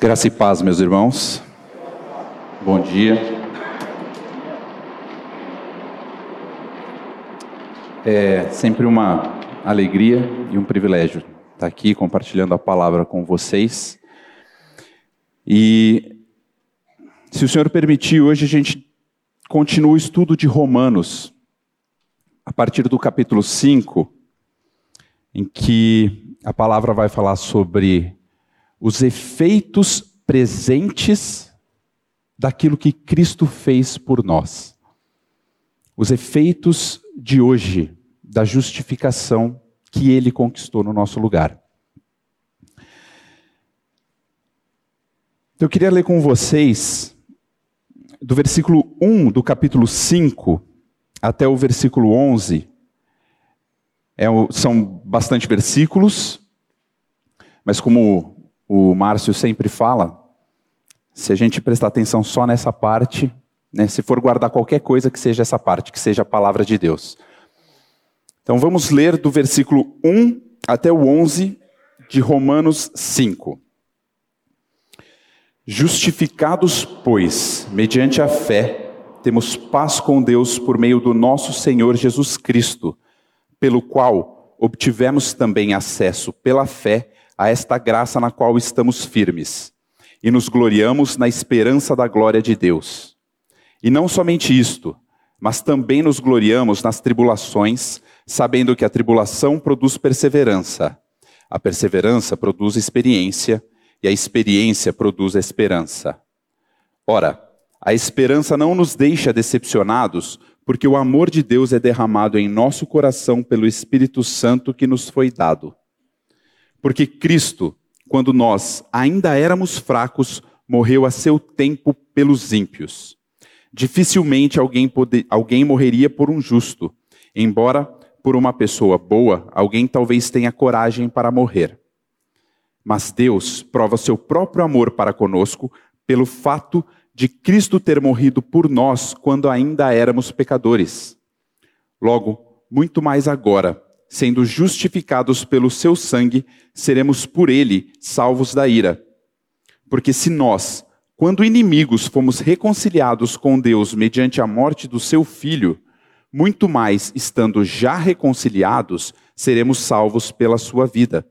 Graça e paz, meus irmãos. Bom dia. É sempre uma alegria e um privilégio estar aqui compartilhando a palavra com vocês. E se o Senhor permitir, hoje a gente continua o estudo de Romanos, a partir do capítulo 5, em que a palavra vai falar sobre os efeitos presentes daquilo que Cristo fez por nós. Os efeitos de hoje da justificação que ele conquistou no nosso lugar. Eu queria ler com vocês do versículo 1 do capítulo 5 até o versículo 11. É, são bastante versículos, mas como o Márcio sempre fala, se a gente prestar atenção só nessa parte, né, se for guardar qualquer coisa que seja essa parte, que seja a palavra de Deus. Então vamos ler do versículo 1 até o 11 de Romanos 5. Justificados, pois, mediante a fé, temos paz com Deus por meio do nosso Senhor Jesus Cristo, pelo qual obtivemos também acesso pela fé a esta graça na qual estamos firmes e nos gloriamos na esperança da glória de Deus. E não somente isto, mas também nos gloriamos nas tribulações, sabendo que a tribulação produz perseverança, a perseverança produz experiência, e a experiência produz esperança. Ora, a esperança não nos deixa decepcionados, porque o amor de Deus é derramado em nosso coração pelo Espírito Santo que nos foi dado. Porque Cristo, quando nós ainda éramos fracos, morreu a seu tempo pelos ímpios. Dificilmente alguém, poder, alguém morreria por um justo, embora por uma pessoa boa, alguém talvez tenha coragem para morrer. Mas Deus prova seu próprio amor para conosco pelo fato de Cristo ter morrido por nós quando ainda éramos pecadores. Logo, muito mais agora, sendo justificados pelo seu sangue, seremos por ele salvos da ira. Porque se nós, quando inimigos, fomos reconciliados com Deus mediante a morte do seu filho, muito mais, estando já reconciliados, seremos salvos pela sua vida.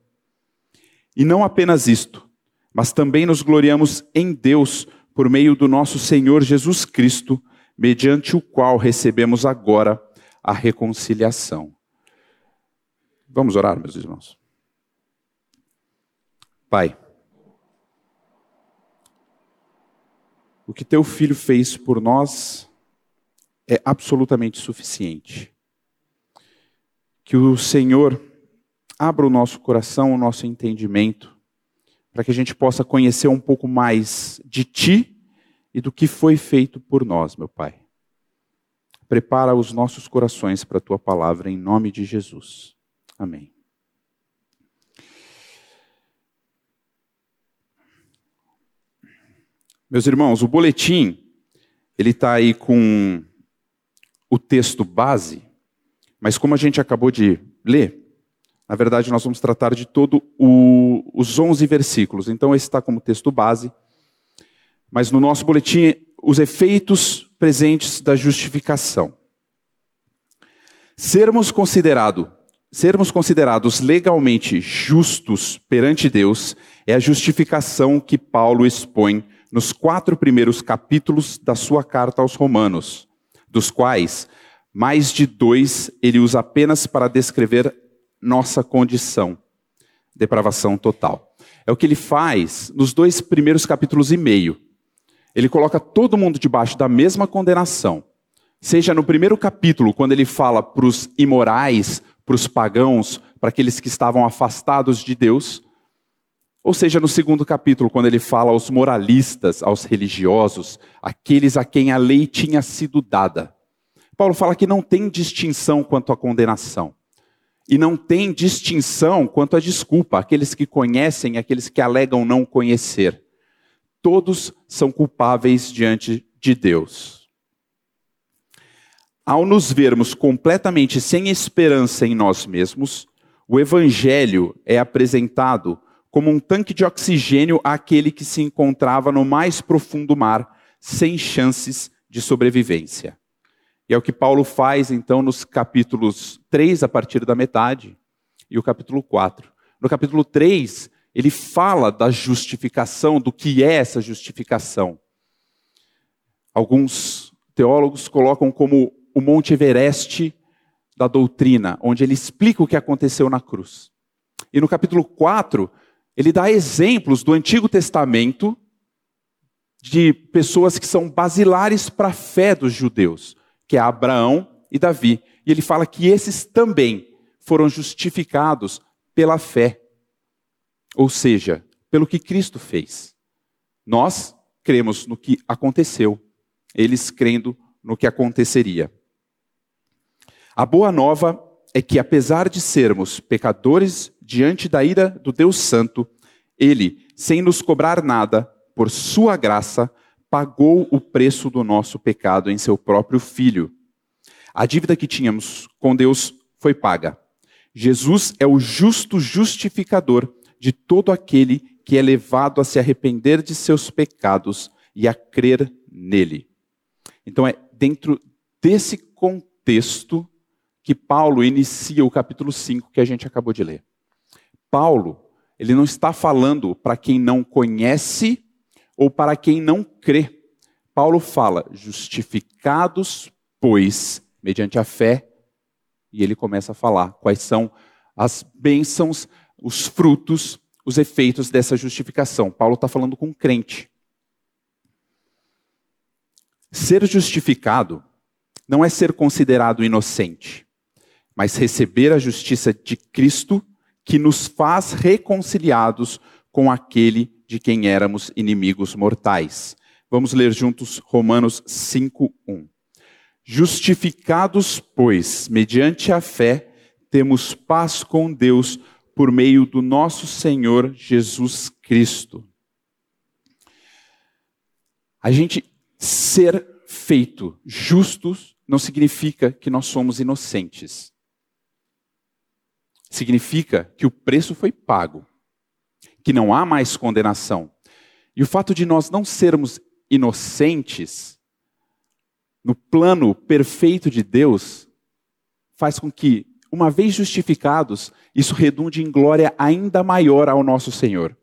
E não apenas isto, mas também nos gloriamos em Deus por meio do nosso Senhor Jesus Cristo, mediante o qual recebemos agora a reconciliação. Vamos orar, meus irmãos. Pai, o que teu filho fez por nós é absolutamente suficiente. Que o Senhor abra o nosso coração, o nosso entendimento, para que a gente possa conhecer um pouco mais de Ti e do que foi feito por nós, meu Pai. Prepara os nossos corações para a Tua palavra, em nome de Jesus. Amém. Meus irmãos, o boletim, ele está aí com o texto base, mas como a gente acabou de ler, na verdade nós vamos tratar de todo o, os 11 versículos. Então esse está como texto base, mas no nosso boletim, os efeitos presentes da justificação. Sermos considerados sermos considerados legalmente justos perante Deus é a justificação que Paulo expõe nos quatro primeiros capítulos da sua carta aos Romanos, dos quais mais de dois ele usa apenas para descrever nossa condição, depravação total. É o que ele faz nos dois primeiros capítulos e meio. Ele coloca todo mundo debaixo da mesma condenação. Seja no primeiro capítulo, quando ele fala para os imorais, para os pagãos, para aqueles que estavam afastados de Deus. Ou seja, no segundo capítulo, quando ele fala aos moralistas, aos religiosos, aqueles a quem a lei tinha sido dada. Paulo fala que não tem distinção quanto à condenação. E não tem distinção quanto à desculpa, aqueles que conhecem e aqueles que alegam não conhecer. Todos são culpáveis diante de Deus ao nos vermos completamente sem esperança em nós mesmos, o Evangelho é apresentado como um tanque de oxigênio àquele que se encontrava no mais profundo mar, sem chances de sobrevivência. E é o que Paulo faz, então, nos capítulos 3, a partir da metade, e o capítulo 4. No capítulo 3, ele fala da justificação, do que é essa justificação. Alguns teólogos colocam como o Monte Everest da doutrina, onde ele explica o que aconteceu na cruz. E no capítulo 4, ele dá exemplos do Antigo Testamento de pessoas que são basilares para a fé dos judeus, que é Abraão e Davi. E ele fala que esses também foram justificados pela fé. Ou seja, pelo que Cristo fez. Nós cremos no que aconteceu, eles crendo no que aconteceria. A boa nova é que, apesar de sermos pecadores diante da ira do Deus Santo, Ele, sem nos cobrar nada, por Sua graça, pagou o preço do nosso pecado em Seu próprio Filho. A dívida que tínhamos com Deus foi paga. Jesus é o justo justificador de todo aquele que é levado a se arrepender de seus pecados e a crer nele. Então é dentro desse contexto que Paulo inicia o capítulo 5 que a gente acabou de ler. Paulo, ele não está falando para quem não conhece ou para quem não crê. Paulo fala: justificados, pois, mediante a fé, e ele começa a falar quais são as bênçãos, os frutos, os efeitos dessa justificação. Paulo está falando com um crente. Ser justificado não é ser considerado inocente mas receber a justiça de Cristo, que nos faz reconciliados com aquele de quem éramos inimigos mortais. Vamos ler juntos Romanos 5:1. Justificados, pois, mediante a fé, temos paz com Deus por meio do nosso Senhor Jesus Cristo. A gente ser feito justos não significa que nós somos inocentes significa que o preço foi pago, que não há mais condenação. E o fato de nós não sermos inocentes, no plano perfeito de Deus, faz com que, uma vez justificados, isso redunde em glória ainda maior ao nosso Senhor.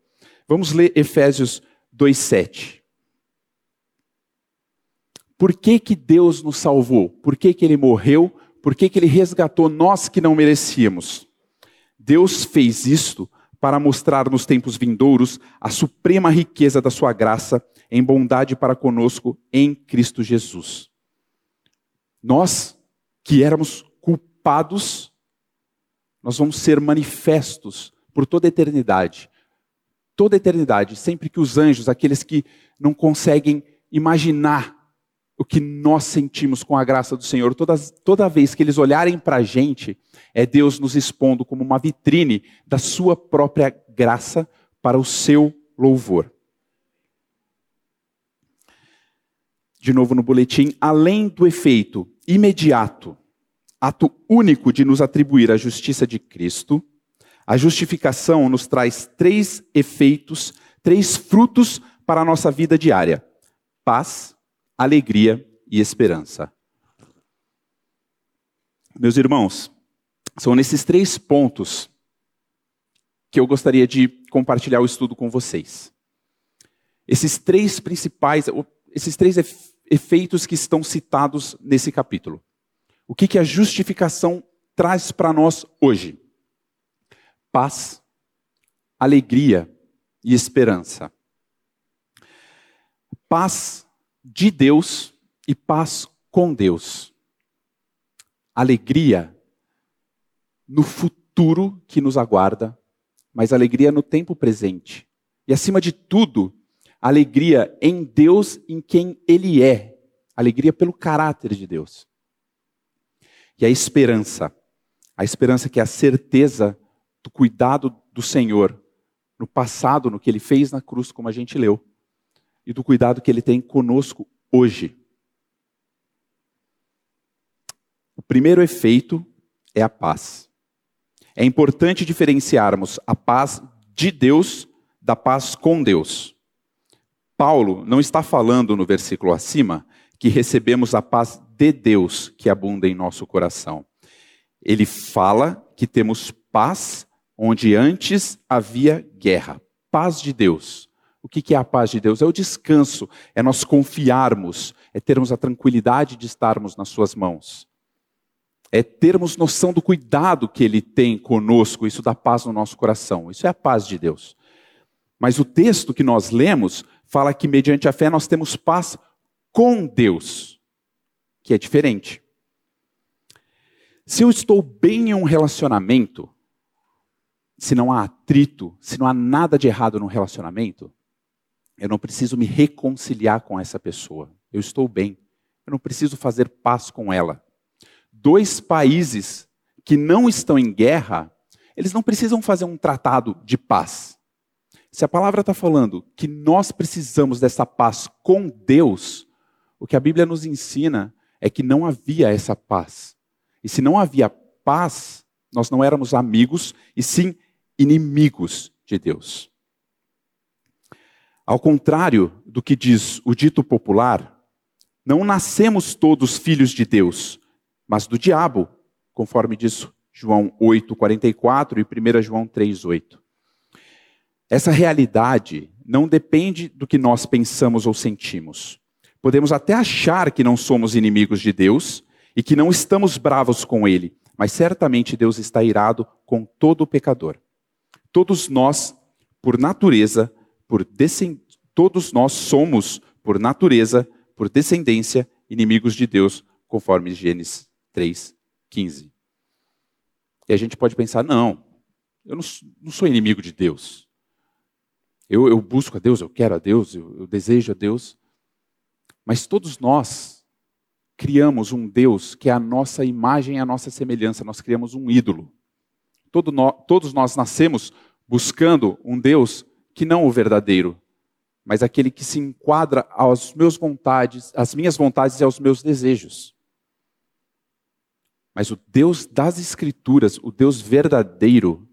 Vamos ler Efésios 2,7. Por que, que Deus nos salvou? Por que, que Ele morreu? Por que, que Ele resgatou nós que não merecíamos? Deus fez isto para mostrar nos tempos vindouros a suprema riqueza da sua graça em bondade para conosco em Cristo Jesus. Nós, que éramos culpados, nós vamos ser manifestos por toda a eternidade. Toda a eternidade, sempre que os anjos, aqueles que não conseguem imaginar o que nós sentimos com a graça do Senhor. Toda, toda vez que eles olharem para a gente, é Deus nos expondo como uma vitrine da sua própria graça para o seu louvor. De novo no boletim, além do efeito imediato, ato único de nos atribuir a justiça de Cristo, a justificação nos traz três efeitos, três frutos para a nossa vida diária: paz, alegria e esperança. Meus irmãos, são nesses três pontos que eu gostaria de compartilhar o estudo com vocês. Esses três principais, esses três efeitos que estão citados nesse capítulo. O que, que a justificação traz para nós hoje? Paz, alegria e esperança. Paz de Deus e paz com Deus. Alegria no futuro que nos aguarda, mas alegria no tempo presente. E acima de tudo, alegria em Deus, em quem Ele é. Alegria pelo caráter de Deus. E a esperança. A esperança que é a certeza do cuidado do Senhor no passado, no que Ele fez na cruz, como a gente leu e do cuidado que Ele tem conosco hoje. O primeiro efeito é a paz. É importante diferenciarmos a paz de Deus, da paz com Deus. Paulo não está falando no versículo acima que recebemos a paz de Deus que abunda em nosso coração. Ele fala que temos paz onde antes havia guerra. Paz de Deus. O que é a paz de Deus? É o descanso, é nós confiarmos, é termos a tranquilidade de estarmos nas Suas mãos. É termos noção do cuidado que Ele tem conosco, isso dá paz no nosso coração. Isso é a paz de Deus. Mas o texto que nós lemos fala que, mediante a fé, nós temos paz com Deus, que é diferente. Se eu estou bem em um relacionamento, se não há atrito, se não há nada de errado no relacionamento, eu não preciso me reconciliar com essa pessoa. Eu estou bem. Eu não preciso fazer paz com ela. Dois países que não estão em guerra, eles não precisam fazer um tratado de paz. Se a palavra está falando que nós precisamos dessa paz com Deus, o que a Bíblia nos ensina é que não havia essa paz. E se não havia paz, nós não éramos amigos, e sim inimigos de Deus. Ao contrário do que diz o dito popular, não nascemos todos filhos de Deus, mas do diabo, conforme diz João 8:44 e 1 João 3:8. Essa realidade não depende do que nós pensamos ou sentimos. Podemos até achar que não somos inimigos de Deus e que não estamos bravos com Ele, mas certamente Deus está irado com todo pecador. Todos nós, por natureza, por descend... todos nós somos, por natureza, por descendência, inimigos de Deus, conforme Gênesis 3:15. E a gente pode pensar, não, eu não, não sou inimigo de Deus. Eu, eu, busco a Deus, eu quero a Deus, eu, eu desejo a Deus. Mas todos nós criamos um Deus que é a nossa imagem a nossa semelhança, nós criamos um ídolo. Todo no, todos nós nascemos buscando um Deus que não o verdadeiro, mas aquele que se enquadra às meus vontades, às minhas vontades e aos meus desejos. Mas o Deus das Escrituras, o Deus verdadeiro,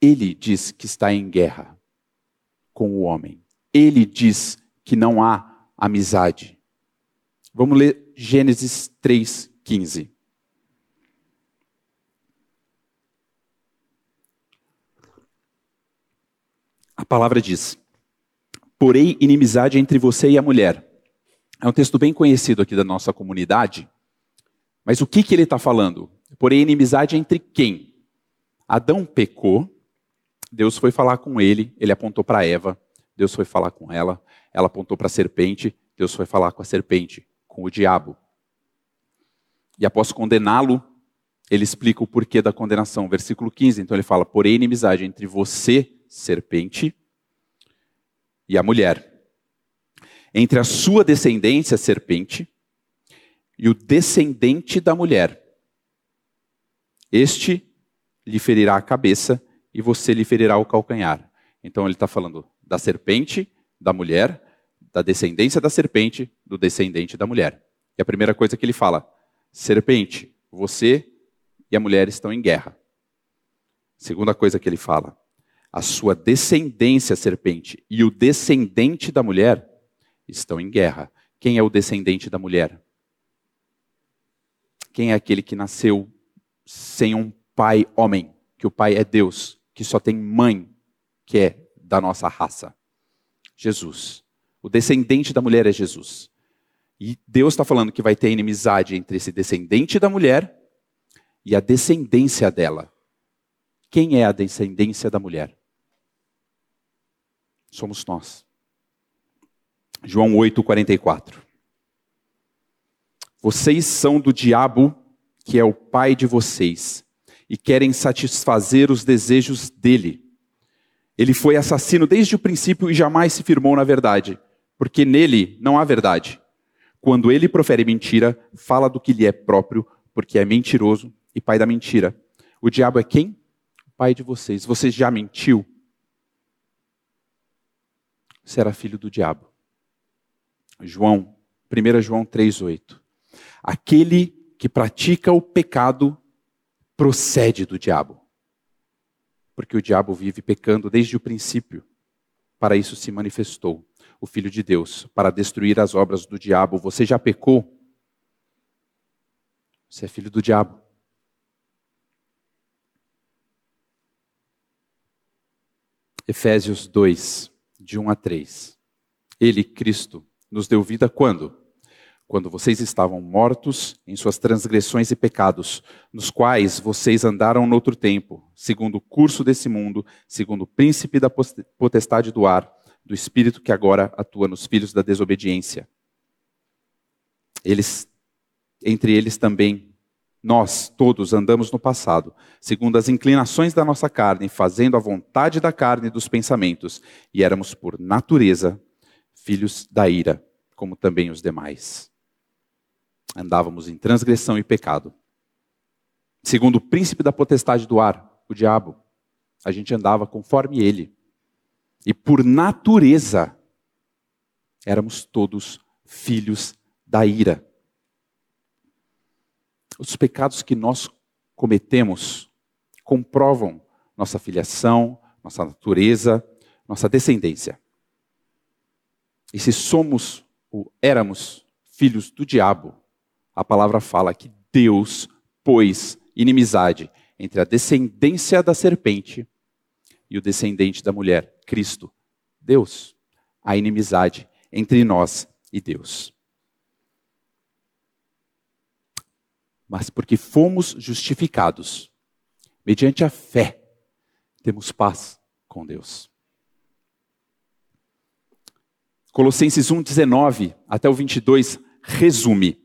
ele diz que está em guerra com o homem. Ele diz que não há amizade. Vamos ler Gênesis 3:15. A palavra diz: Porém, inimizade entre você e a mulher. É um texto bem conhecido aqui da nossa comunidade. Mas o que, que ele está falando? Porém, inimizade entre quem? Adão pecou, Deus foi falar com ele, ele apontou para Eva, Deus foi falar com ela, ela apontou para a serpente, Deus foi falar com a serpente, com o diabo. E após condená-lo, ele explica o porquê da condenação. Versículo 15, então ele fala: Porém, inimizade entre você, serpente, e a mulher. Entre a sua descendência, serpente, e o descendente da mulher. Este lhe ferirá a cabeça e você lhe ferirá o calcanhar. Então ele está falando da serpente, da mulher, da descendência da serpente, do descendente da mulher. E a primeira coisa que ele fala: serpente, você e a mulher estão em guerra. Segunda coisa que ele fala: a sua descendência, serpente, e o descendente da mulher estão em guerra. Quem é o descendente da mulher? Quem é aquele que nasceu sem um pai homem, que o pai é Deus, que só tem mãe, que é da nossa raça? Jesus. O descendente da mulher é Jesus. E Deus está falando que vai ter inimizade entre esse descendente da mulher e a descendência dela. Quem é a descendência da mulher? Somos nós. João 8:44. Vocês são do diabo, que é o pai de vocês, e querem satisfazer os desejos dele. Ele foi assassino desde o princípio e jamais se firmou na verdade, porque nele não há verdade. Quando ele profere mentira, fala do que lhe é próprio, porque é mentiroso e pai da mentira. O diabo é quem? O pai de vocês. Você já mentiu? Será filho do diabo. João, 1 João 3,8. Aquele que pratica o pecado procede do diabo. Porque o diabo vive pecando desde o princípio. Para isso se manifestou o Filho de Deus, para destruir as obras do diabo. Você já pecou? Você é filho do diabo. Efésios 2, de 1 a 3. Ele, Cristo, nos deu vida quando? Quando vocês estavam mortos em suas transgressões e pecados, nos quais vocês andaram no outro tempo, segundo o curso desse mundo, segundo o príncipe da potestade do ar, do espírito que agora atua nos filhos da desobediência. Eles, entre eles também, nós todos andamos no passado, segundo as inclinações da nossa carne, fazendo a vontade da carne e dos pensamentos, e éramos por natureza filhos da ira, como também os demais. Andávamos em transgressão e pecado. Segundo o príncipe da potestade do ar, o diabo, a gente andava conforme ele. E por natureza, éramos todos filhos da ira. Os pecados que nós cometemos comprovam nossa filiação, nossa natureza, nossa descendência. E se somos ou éramos filhos do diabo, a palavra fala que Deus pôs inimizade entre a descendência da serpente e o descendente da mulher, Cristo. Deus, a inimizade entre nós e Deus. Mas porque fomos justificados mediante a fé, temos paz com Deus. Colossenses 1, 19 até o 22 resume.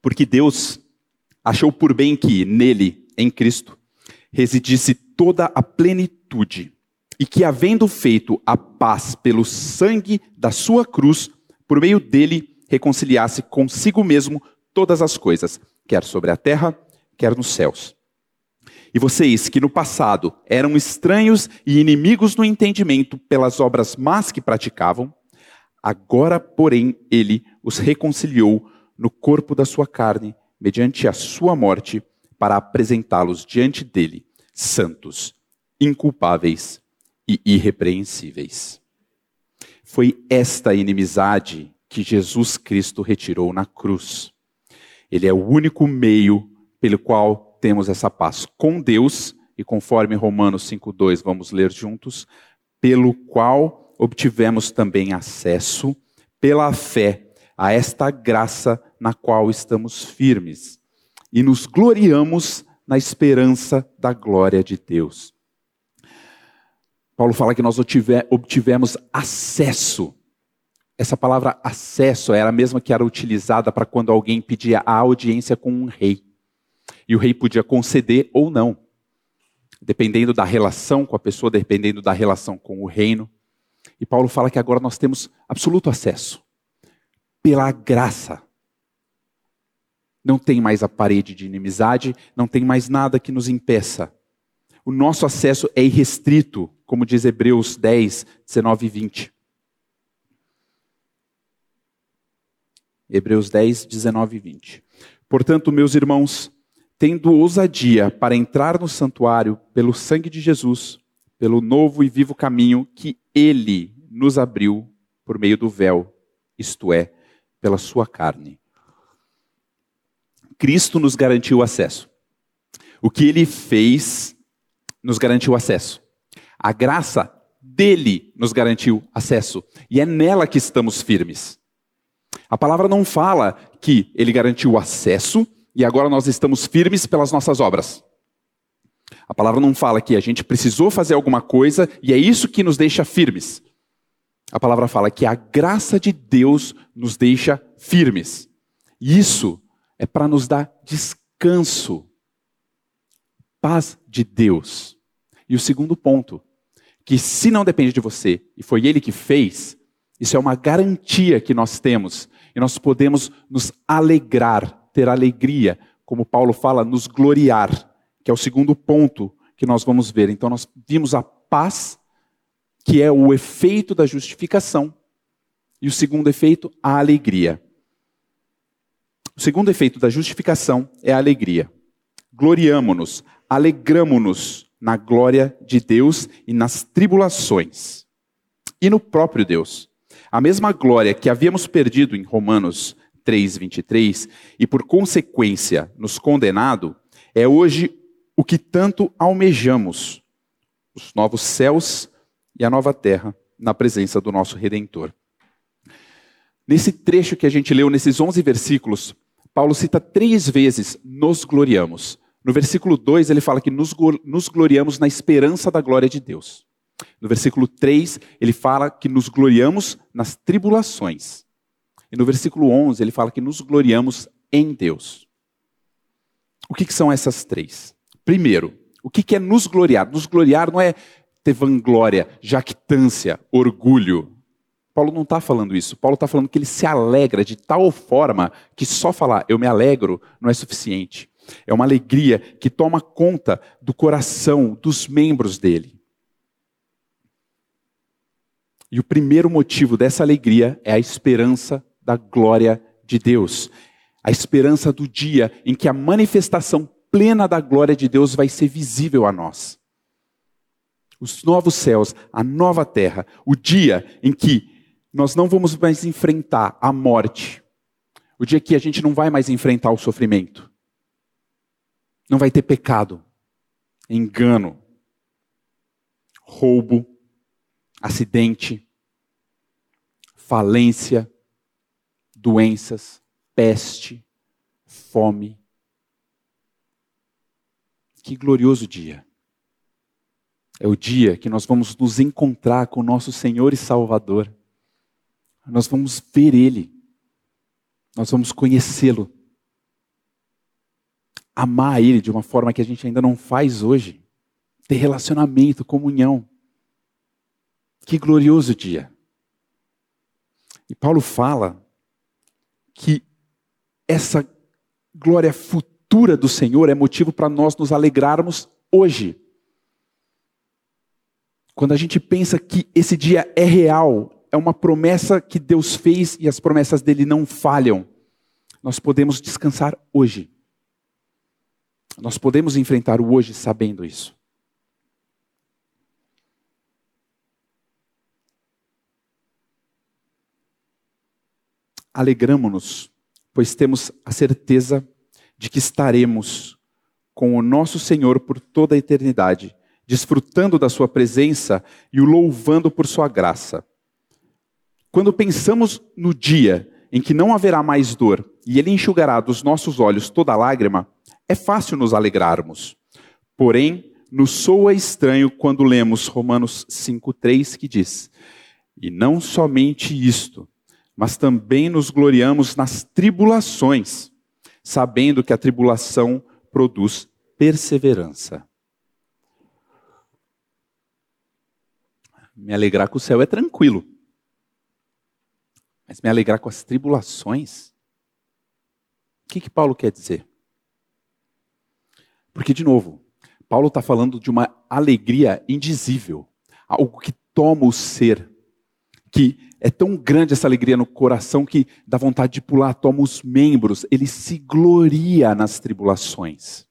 Porque Deus achou por bem que nele, em Cristo, residisse toda a plenitude e que, havendo feito a paz pelo sangue da sua cruz, por meio dele reconciliasse consigo mesmo todas as coisas, quer sobre a terra, quer nos céus. E vocês, que no passado eram estranhos e inimigos no entendimento pelas obras más que praticavam, agora, porém, ele os reconciliou no corpo da sua carne, mediante a sua morte, para apresentá-los diante dele, santos, inculpáveis e irrepreensíveis. Foi esta inimizade que Jesus Cristo retirou na cruz. Ele é o único meio pelo qual temos essa paz com Deus, e conforme Romanos 5,2 vamos ler juntos, pelo qual obtivemos também acesso, pela fé, a esta graça na qual estamos firmes, e nos gloriamos na esperança da glória de Deus. Paulo fala que nós obtivemos acesso. Essa palavra acesso era a mesma que era utilizada para quando alguém pedia a audiência com um rei. E o rei podia conceder ou não, dependendo da relação com a pessoa, dependendo da relação com o reino. E Paulo fala que agora nós temos absoluto acesso pela graça. Não tem mais a parede de inimizade, não tem mais nada que nos impeça. O nosso acesso é irrestrito como diz Hebreus 10, 19 e 20. Hebreus 10, 19 e 20. Portanto, meus irmãos, tendo ousadia para entrar no santuário pelo sangue de Jesus, pelo novo e vivo caminho que ele nos abriu por meio do véu, isto é, pela sua carne. Cristo nos garantiu acesso. O que ele fez nos garantiu acesso. A graça dele nos garantiu acesso. E é nela que estamos firmes. A palavra não fala que ele garantiu acesso e agora nós estamos firmes pelas nossas obras. A palavra não fala que a gente precisou fazer alguma coisa e é isso que nos deixa firmes. A palavra fala que a graça de Deus nos deixa firmes. E isso é para nos dar descanso, paz de Deus. E o segundo ponto, que se não depende de você e foi ele que fez, isso é uma garantia que nós temos e nós podemos nos alegrar, ter alegria, como Paulo fala, nos gloriar, que é o segundo ponto que nós vamos ver. Então nós vimos a paz, que é o efeito da justificação, e o segundo efeito, a alegria. O segundo efeito da justificação é a alegria. Gloriamo-nos, alegramo-nos na glória de Deus e nas tribulações. E no próprio Deus. A mesma glória que havíamos perdido em Romanos 3:23 e por consequência nos condenado, é hoje o que tanto almejamos: os novos céus e a nova terra na presença do nosso redentor. Nesse trecho que a gente leu, nesses 11 versículos, Paulo cita três vezes nos gloriamos. No versículo 2, ele fala que nos, nos gloriamos na esperança da glória de Deus. No versículo 3, ele fala que nos gloriamos nas tribulações. E no versículo 11, ele fala que nos gloriamos em Deus. O que, que são essas três? Primeiro, o que, que é nos gloriar? Nos gloriar não é ter vanglória, jactância, orgulho. Paulo não está falando isso. Paulo está falando que ele se alegra de tal forma que só falar eu me alegro não é suficiente. É uma alegria que toma conta do coração, dos membros dele. E o primeiro motivo dessa alegria é a esperança da glória de Deus. A esperança do dia em que a manifestação plena da glória de Deus vai ser visível a nós. Os novos céus, a nova terra, o dia em que nós não vamos mais enfrentar a morte, o dia que a gente não vai mais enfrentar o sofrimento, não vai ter pecado, engano, roubo, acidente, falência, doenças, peste, fome. Que glorioso dia! É o dia que nós vamos nos encontrar com o nosso Senhor e Salvador. Nós vamos ver Ele. Nós vamos conhecê-lo. Amar Ele de uma forma que a gente ainda não faz hoje. Ter relacionamento, comunhão. Que glorioso dia. E Paulo fala que essa glória futura do Senhor é motivo para nós nos alegrarmos hoje. Quando a gente pensa que esse dia é real, é uma promessa que Deus fez e as promessas dele não falham, nós podemos descansar hoje. Nós podemos enfrentar o hoje sabendo isso. Alegramo-nos, pois temos a certeza de que estaremos com o nosso Senhor por toda a eternidade, desfrutando da Sua presença e o louvando por Sua graça. Quando pensamos no dia em que não haverá mais dor e Ele enxugará dos nossos olhos toda lágrima, é fácil nos alegrarmos. Porém, nos soa estranho quando lemos Romanos 5,3 que diz: E não somente isto, mas também nos gloriamos nas tribulações, sabendo que a tribulação produz perseverança. Me alegrar com o céu é tranquilo. Mas me alegrar com as tribulações? O que, que Paulo quer dizer? Porque, de novo, Paulo está falando de uma alegria indizível, algo que toma o ser, que é tão grande essa alegria no coração que dá vontade de pular, toma os membros, ele se gloria nas tribulações.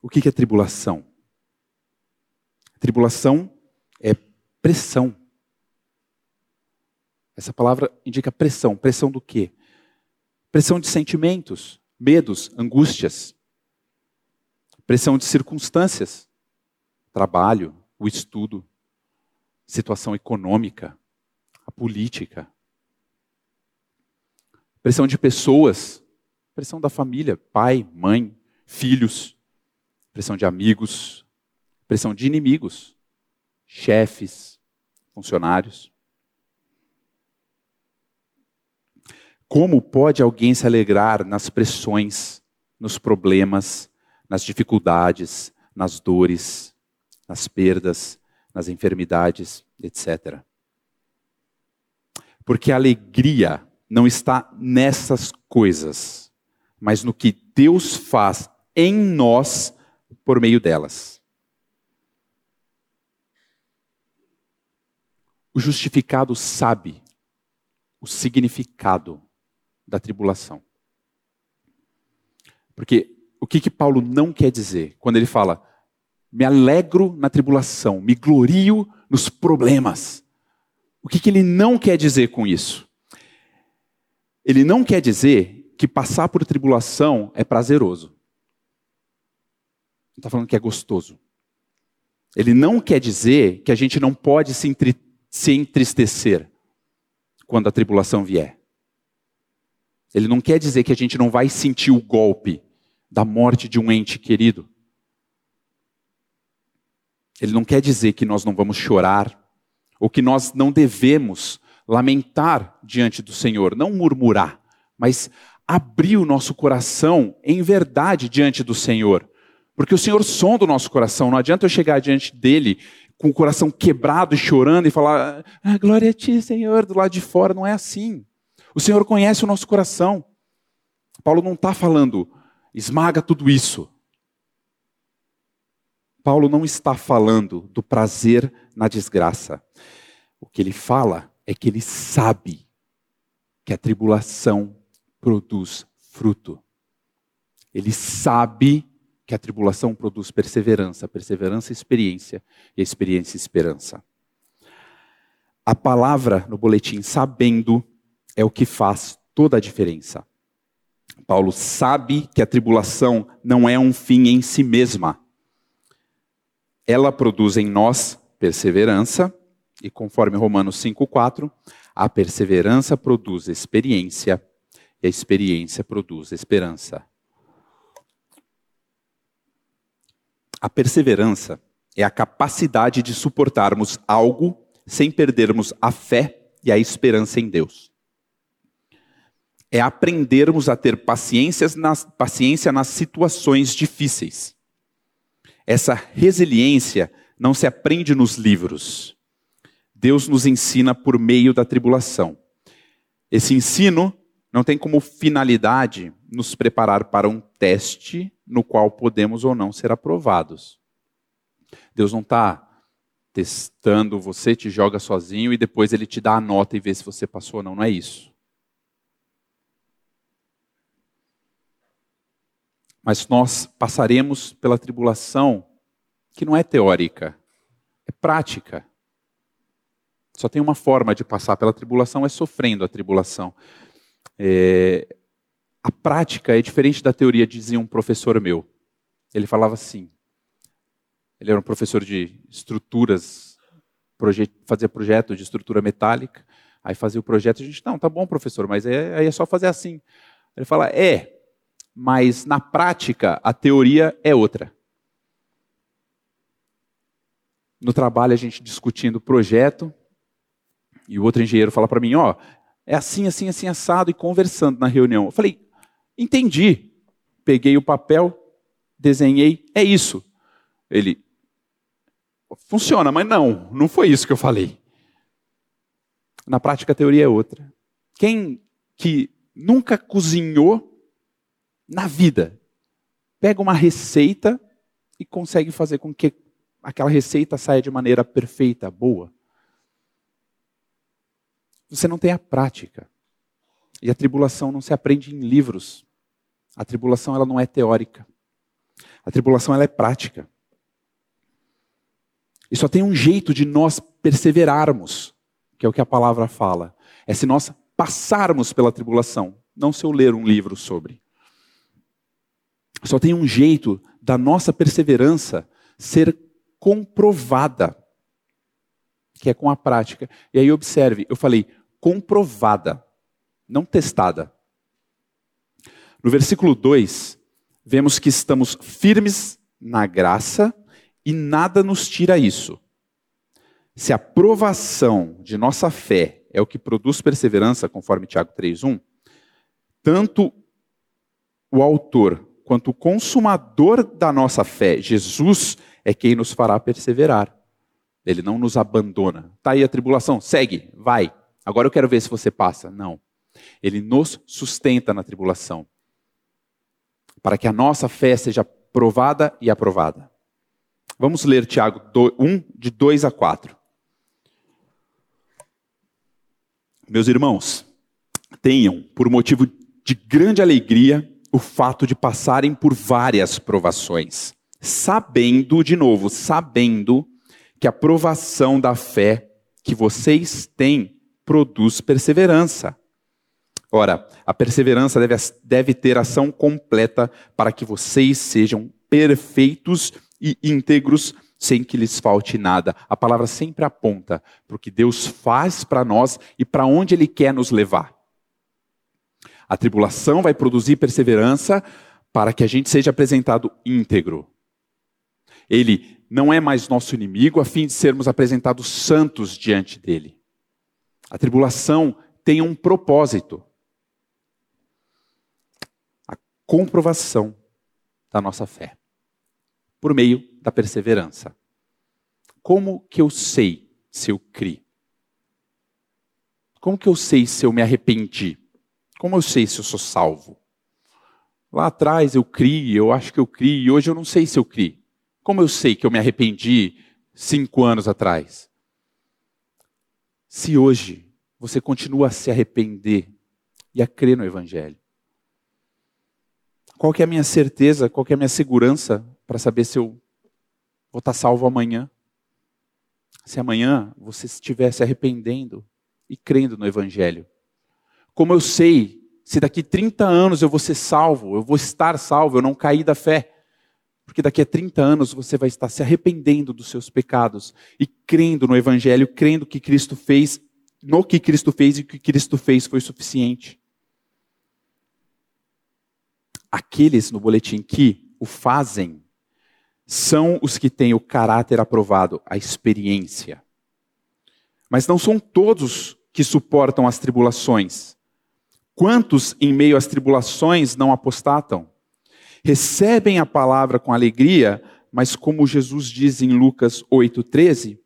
O que é tribulação? Tribulação é pressão. Essa palavra indica pressão. Pressão do quê? Pressão de sentimentos, medos, angústias. Pressão de circunstâncias. Trabalho, o estudo, situação econômica, a política, pressão de pessoas, pressão da família, pai, mãe, filhos, pressão de amigos, pressão de inimigos, chefes, funcionários. Como pode alguém se alegrar nas pressões, nos problemas, nas dificuldades, nas dores, nas perdas, nas enfermidades, etc. Porque a alegria não está nessas coisas, mas no que Deus faz em nós por meio delas. O justificado sabe o significado da tribulação. Porque o que, que Paulo não quer dizer quando ele fala, me alegro na tribulação, me glorio nos problemas? O que, que ele não quer dizer com isso? Ele não quer dizer que passar por tribulação é prazeroso. Não está falando que é gostoso. Ele não quer dizer que a gente não pode se, entristecer quando a tribulação vier. Ele não quer dizer que a gente não vai sentir o golpe da morte de um ente querido. Ele não quer dizer que nós não vamos chorar, ou que nós não devemos lamentar diante do Senhor, não murmurar, mas abrir o nosso coração em verdade diante do Senhor. Porque o Senhor sonda o nosso coração, não adianta eu chegar diante dele com o coração quebrado e chorando e falar, ah, glória a ti, Senhor, do lado de fora, não é assim. O Senhor conhece o nosso coração. Paulo não está falando, esmaga tudo isso. Paulo não está falando do prazer na desgraça. O que ele fala é que ele sabe que a tribulação produz fruto. Ele sabe que a tribulação produz perseverança, perseverança experiência e a experiência esperança. A palavra no boletim sabendo é o que faz toda a diferença. Paulo sabe que a tribulação não é um fim em si mesma. Ela produz em nós perseverança, e conforme Romanos 5,4, a perseverança produz experiência, e a experiência produz esperança. A perseverança é a capacidade de suportarmos algo sem perdermos a fé e a esperança em Deus é aprendermos a ter paciência nas, paciência nas situações difíceis. Essa resiliência não se aprende nos livros. Deus nos ensina por meio da tribulação. Esse ensino não tem como finalidade nos preparar para um teste no qual podemos ou não ser aprovados. Deus não está testando você, te joga sozinho e depois ele te dá a nota e vê se você passou ou não. Não é isso. Mas nós passaremos pela tribulação que não é teórica, é prática. Só tem uma forma de passar pela tribulação, é sofrendo a tribulação. É, a prática é diferente da teoria, dizia um professor meu. Ele falava assim. Ele era um professor de estruturas, proje fazia projeto de estrutura metálica. Aí fazia o projeto, a gente, não, tá bom, professor, mas é, aí é só fazer assim. Ele fala, é, mas na prática a teoria é outra. No trabalho a gente discutindo o projeto e o outro engenheiro fala para mim, ó, é assim, assim, assim assado e conversando na reunião. Eu falei, entendi. Peguei o papel, desenhei, é isso. Ele funciona, mas não, não foi isso que eu falei. Na prática a teoria é outra. Quem que nunca cozinhou na vida. Pega uma receita e consegue fazer com que aquela receita saia de maneira perfeita, boa. Você não tem a prática. E a tribulação não se aprende em livros. A tribulação ela não é teórica. A tribulação ela é prática. E só tem um jeito de nós perseverarmos, que é o que a palavra fala. É se nós passarmos pela tribulação, não se eu ler um livro sobre. Só tem um jeito da nossa perseverança ser comprovada, que é com a prática. E aí observe, eu falei comprovada, não testada. No versículo 2, vemos que estamos firmes na graça e nada nos tira isso. Se a provação de nossa fé é o que produz perseverança, conforme Tiago 3:1, tanto o autor quanto o consumador da nossa fé, Jesus, é quem nos fará perseverar. Ele não nos abandona. Está aí a tribulação, segue, vai. Agora eu quero ver se você passa. Não. Ele nos sustenta na tribulação. Para que a nossa fé seja provada e aprovada. Vamos ler Tiago 1, de 2 a 4. Meus irmãos, tenham, por motivo de grande alegria, o fato de passarem por várias provações, sabendo, de novo, sabendo que a provação da fé que vocês têm produz perseverança. Ora, a perseverança deve, deve ter ação completa para que vocês sejam perfeitos e íntegros, sem que lhes falte nada. A palavra sempre aponta para o que Deus faz para nós e para onde Ele quer nos levar. A tribulação vai produzir perseverança para que a gente seja apresentado íntegro. Ele não é mais nosso inimigo a fim de sermos apresentados santos diante dele. A tribulação tem um propósito. A comprovação da nossa fé por meio da perseverança. Como que eu sei se eu criei? Como que eu sei se eu me arrependi? Como eu sei se eu sou salvo? Lá atrás eu criei, eu acho que eu criei, e hoje eu não sei se eu criei. Como eu sei que eu me arrependi cinco anos atrás? Se hoje você continua a se arrepender e a crer no Evangelho, qual é a minha certeza, qual é a minha segurança para saber se eu vou estar salvo amanhã? Se amanhã você estiver se arrependendo e crendo no Evangelho. Como eu sei se daqui 30 anos eu vou ser salvo, eu vou estar salvo, eu não caí da fé? Porque daqui a 30 anos você vai estar se arrependendo dos seus pecados e crendo no Evangelho, crendo que Cristo fez, no que Cristo fez e que Cristo fez foi suficiente. Aqueles no boletim que o fazem são os que têm o caráter aprovado, a experiência. Mas não são todos que suportam as tribulações. Quantos, em meio às tribulações, não apostatam? Recebem a palavra com alegria, mas como Jesus diz em Lucas 8,13,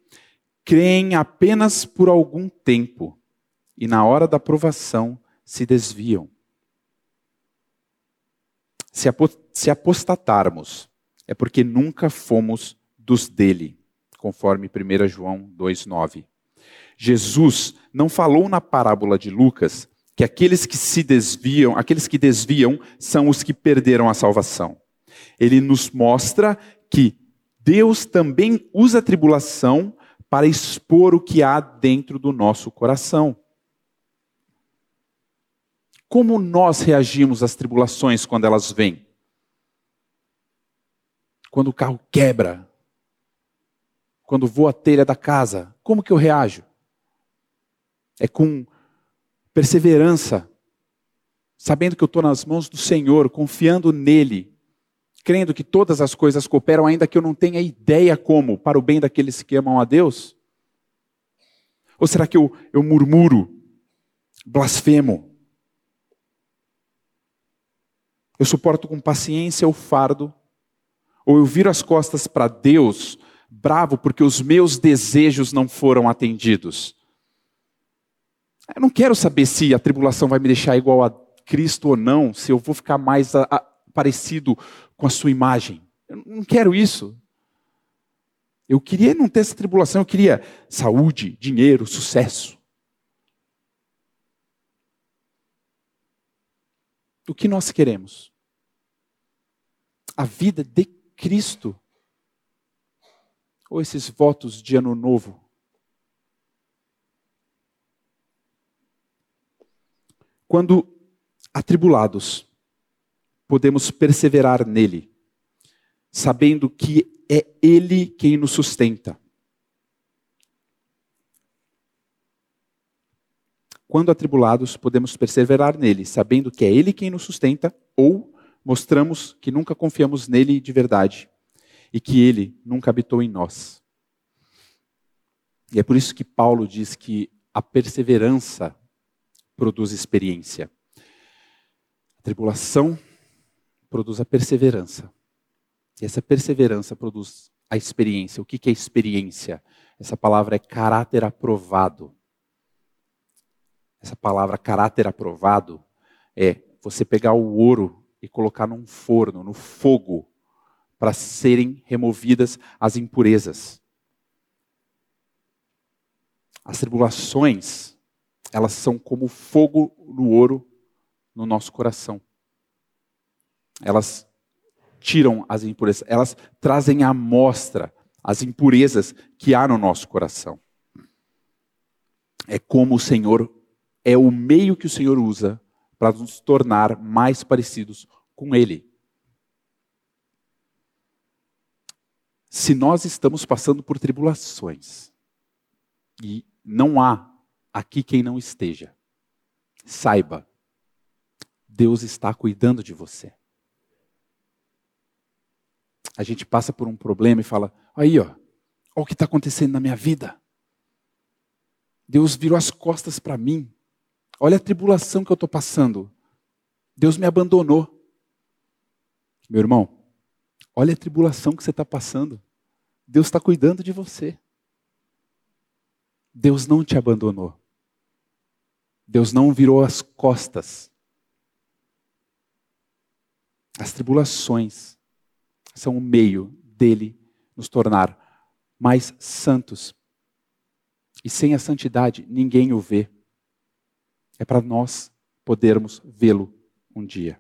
creem apenas por algum tempo e na hora da provação se desviam. Se apostatarmos, é porque nunca fomos dos dele, conforme 1 João 2,9. Jesus não falou na parábola de Lucas que aqueles que se desviam, aqueles que desviam, são os que perderam a salvação. Ele nos mostra que Deus também usa a tribulação para expor o que há dentro do nosso coração. Como nós reagimos às tribulações quando elas vêm? Quando o carro quebra, quando voa a telha da casa, como que eu reajo? É com perseverança, sabendo que eu estou nas mãos do Senhor, confiando nele, crendo que todas as coisas cooperam, ainda que eu não tenha ideia como, para o bem daqueles que amam a Deus? Ou será que eu, eu murmuro, blasfemo? Eu suporto com paciência o fardo ou eu viro as costas para Deus, bravo porque os meus desejos não foram atendidos. Eu não quero saber se a tribulação vai me deixar igual a Cristo ou não, se eu vou ficar mais a, a, parecido com a sua imagem. Eu não quero isso. Eu queria não ter essa tribulação, eu queria saúde, dinheiro, sucesso. O que nós queremos? A vida de Cristo? Ou esses votos de ano novo? Quando atribulados, podemos perseverar nele, sabendo que é Ele quem nos sustenta. Quando atribulados, podemos perseverar nele, sabendo que é Ele quem nos sustenta, ou mostramos que nunca confiamos nele de verdade e que ele nunca habitou em nós. E é por isso que Paulo diz que a perseverança produz experiência. A tribulação produz a perseverança. E essa perseverança produz a experiência. O que é experiência? Essa palavra é caráter aprovado. Essa palavra caráter aprovado é você pegar o ouro e colocar num forno, no fogo, para serem removidas as impurezas. As tribulações, elas são como fogo no ouro no nosso coração. Elas tiram as impurezas, elas trazem à mostra as impurezas que há no nosso coração. É como o Senhor, é o meio que o Senhor usa para nos tornar mais parecidos com Ele. Se nós estamos passando por tribulações, e não há aqui quem não esteja, saiba, Deus está cuidando de você. A gente passa por um problema e fala: aí, ó, olha o que está acontecendo na minha vida. Deus virou as costas para mim. Olha a tribulação que eu estou passando. Deus me abandonou. Meu irmão, olha a tribulação que você está passando. Deus está cuidando de você. Deus não te abandonou. Deus não virou as costas. As tribulações são o meio dele nos tornar mais santos. E sem a santidade, ninguém o vê. É para nós podermos vê-lo um dia.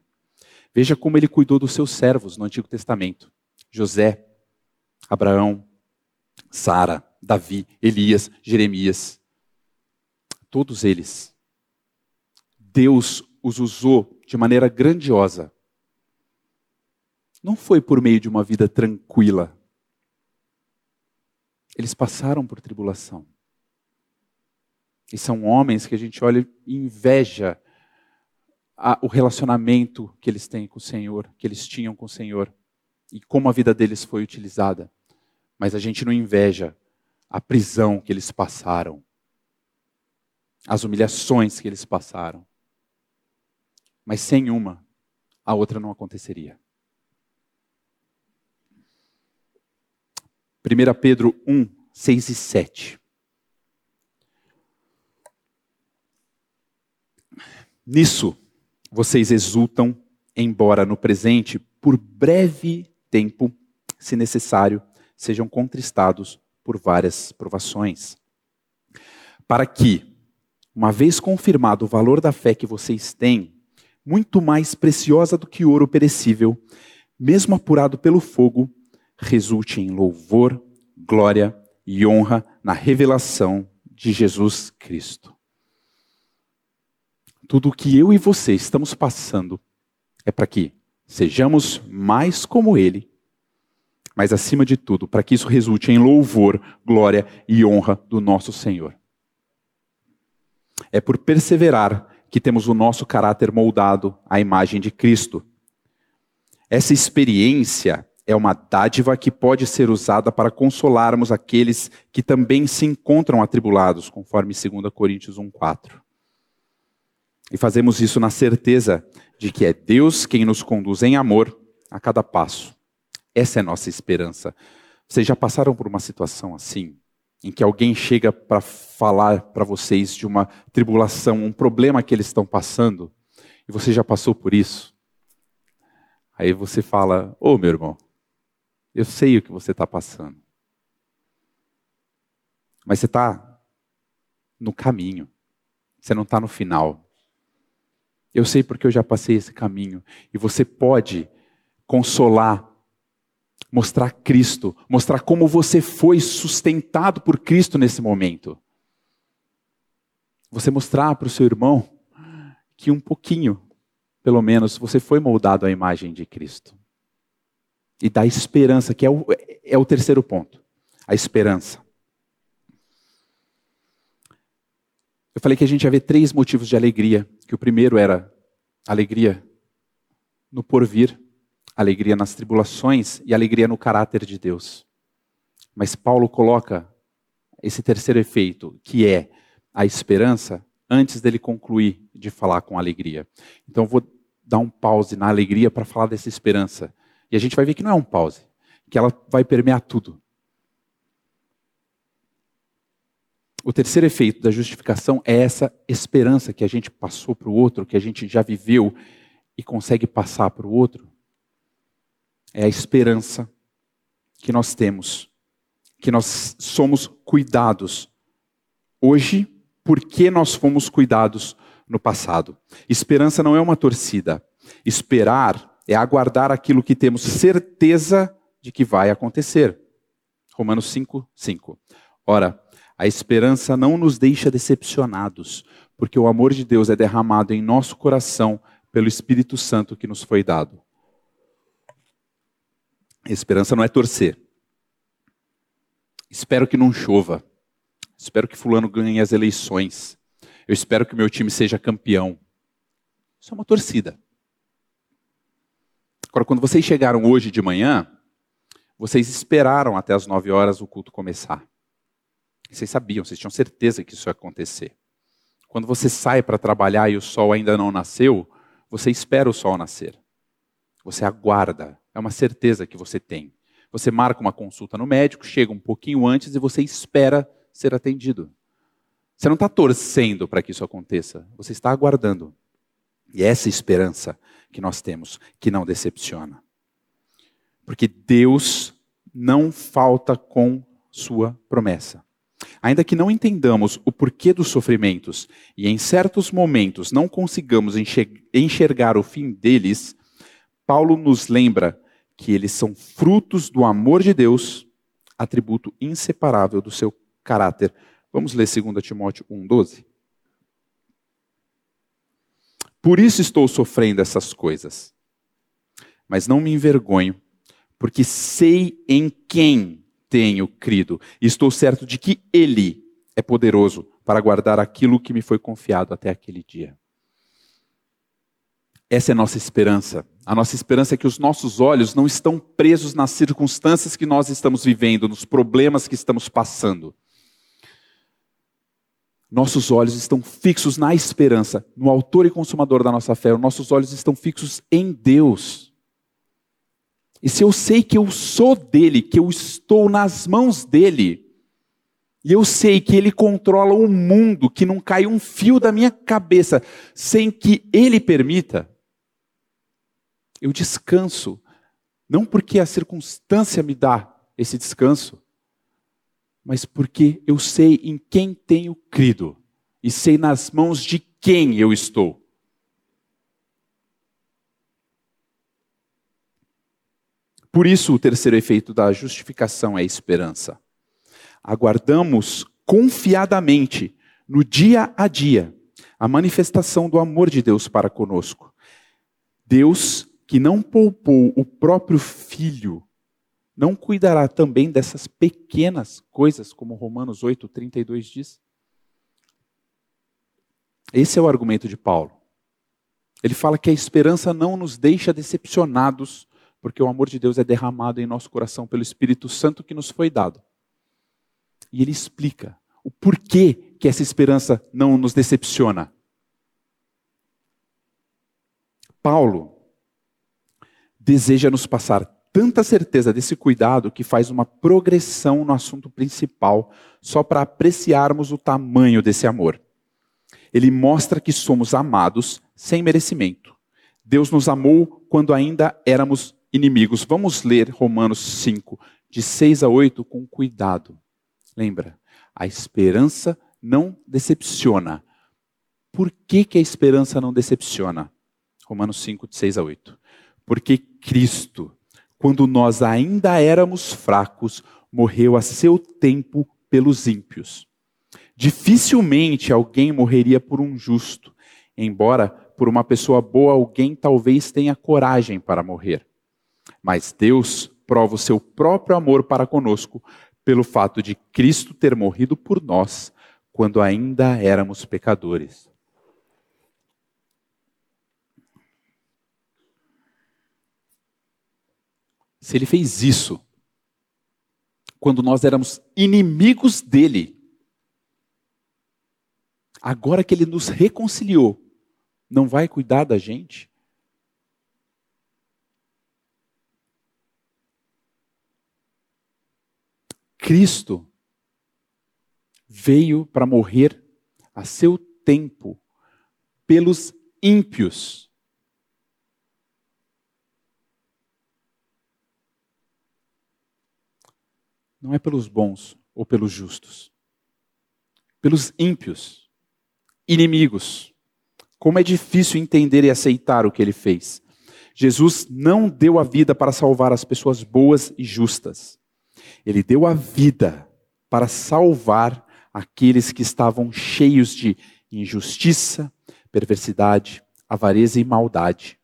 Veja como ele cuidou dos seus servos no Antigo Testamento: José, Abraão, Sara, Davi, Elias, Jeremias. Todos eles. Deus os usou de maneira grandiosa não foi por meio de uma vida tranquila. Eles passaram por tribulação. E são homens que a gente olha e inveja a, o relacionamento que eles têm com o Senhor, que eles tinham com o Senhor, e como a vida deles foi utilizada. Mas a gente não inveja a prisão que eles passaram, as humilhações que eles passaram. Mas sem uma, a outra não aconteceria. 1 Pedro 1, 6 e 7. Nisso vocês exultam, embora no presente, por breve tempo, se necessário, sejam contristados por várias provações. Para que, uma vez confirmado o valor da fé que vocês têm, muito mais preciosa do que ouro perecível, mesmo apurado pelo fogo, resulte em louvor, glória e honra na revelação de Jesus Cristo. Tudo o que eu e você estamos passando é para que sejamos mais como Ele, mas acima de tudo, para que isso resulte em louvor, glória e honra do nosso Senhor. É por perseverar que temos o nosso caráter moldado à imagem de Cristo. Essa experiência é uma dádiva que pode ser usada para consolarmos aqueles que também se encontram atribulados, conforme 2 Coríntios 1,4. E fazemos isso na certeza de que é Deus quem nos conduz em amor a cada passo. Essa é nossa esperança. Vocês já passaram por uma situação assim? Em que alguém chega para falar para vocês de uma tribulação, um problema que eles estão passando, e você já passou por isso? Aí você fala: Ô oh, meu irmão, eu sei o que você está passando. Mas você está no caminho. Você não está no final. Eu sei porque eu já passei esse caminho. E você pode consolar, mostrar Cristo, mostrar como você foi sustentado por Cristo nesse momento. Você mostrar para o seu irmão que um pouquinho, pelo menos, você foi moldado à imagem de Cristo e da esperança, que é o, é o terceiro ponto. A esperança. Eu falei que a gente ia ver três motivos de alegria. Que o primeiro era alegria no porvir, alegria nas tribulações e alegria no caráter de Deus. Mas Paulo coloca esse terceiro efeito, que é a esperança, antes dele concluir de falar com alegria. Então vou dar um pause na alegria para falar dessa esperança. E a gente vai ver que não é um pause, que ela vai permear tudo. O terceiro efeito da justificação é essa esperança que a gente passou para o outro, que a gente já viveu e consegue passar para o outro. É a esperança que nós temos, que nós somos cuidados hoje por que nós fomos cuidados no passado. Esperança não é uma torcida. Esperar é aguardar aquilo que temos certeza de que vai acontecer. Romanos 5, 5. Ora, a esperança não nos deixa decepcionados, porque o amor de Deus é derramado em nosso coração pelo Espírito Santo que nos foi dado. Esperança não é torcer. Espero que não chova. Espero que fulano ganhe as eleições. Eu espero que meu time seja campeão. Isso é uma torcida. Agora, quando vocês chegaram hoje de manhã, vocês esperaram até as nove horas o culto começar. Vocês sabiam, vocês tinham certeza que isso ia acontecer. Quando você sai para trabalhar e o sol ainda não nasceu, você espera o sol nascer. Você aguarda. É uma certeza que você tem. Você marca uma consulta no médico, chega um pouquinho antes e você espera ser atendido. Você não está torcendo para que isso aconteça, você está aguardando. E é essa esperança que nós temos, que não decepciona. Porque Deus não falta com sua promessa. Ainda que não entendamos o porquê dos sofrimentos e em certos momentos não consigamos enxergar o fim deles, Paulo nos lembra que eles são frutos do amor de Deus, atributo inseparável do seu caráter. Vamos ler 2 Timóteo 1,12? Por isso estou sofrendo essas coisas. Mas não me envergonho, porque sei em quem tenho crido, e estou certo de que Ele é poderoso para guardar aquilo que me foi confiado até aquele dia. Essa é a nossa esperança. A nossa esperança é que os nossos olhos não estão presos nas circunstâncias que nós estamos vivendo, nos problemas que estamos passando. Nossos olhos estão fixos na esperança, no autor e consumador da nossa fé. Nossos olhos estão fixos em Deus. E se eu sei que eu sou dele, que eu estou nas mãos dele, e eu sei que ele controla o mundo, que não cai um fio da minha cabeça sem que ele permita, eu descanso. Não porque a circunstância me dá esse descanso, mas porque eu sei em quem tenho crido e sei nas mãos de quem eu estou. Por isso, o terceiro efeito da justificação é a esperança. Aguardamos confiadamente, no dia a dia, a manifestação do amor de Deus para conosco. Deus, que não poupou o próprio Filho não cuidará também dessas pequenas coisas, como Romanos 8, 32 diz? Esse é o argumento de Paulo. Ele fala que a esperança não nos deixa decepcionados, porque o amor de Deus é derramado em nosso coração pelo Espírito Santo que nos foi dado. E ele explica o porquê que essa esperança não nos decepciona. Paulo deseja nos passar tanta certeza desse cuidado que faz uma progressão no assunto principal, só para apreciarmos o tamanho desse amor. Ele mostra que somos amados sem merecimento. Deus nos amou quando ainda éramos inimigos. Vamos ler Romanos 5, de 6 a 8, com cuidado. Lembra? A esperança não decepciona. Por que, que a esperança não decepciona? Romanos 5, de 6 a 8. Porque Cristo quando nós ainda éramos fracos, morreu a seu tempo pelos ímpios. Dificilmente alguém morreria por um justo, embora por uma pessoa boa alguém talvez tenha coragem para morrer. Mas Deus prova o seu próprio amor para conosco pelo fato de Cristo ter morrido por nós quando ainda éramos pecadores. Se ele fez isso quando nós éramos inimigos dele, agora que ele nos reconciliou, não vai cuidar da gente? Cristo veio para morrer a seu tempo pelos ímpios. Não é pelos bons ou pelos justos, pelos ímpios. inimigos. Como é difícil entender e aceitar o que ele fez. Jesus não deu a vida para salvar as pessoas boas e justas. Ele deu a vida para salvar aqueles que estavam cheios de injustiça, perversidade, avareza e maldade,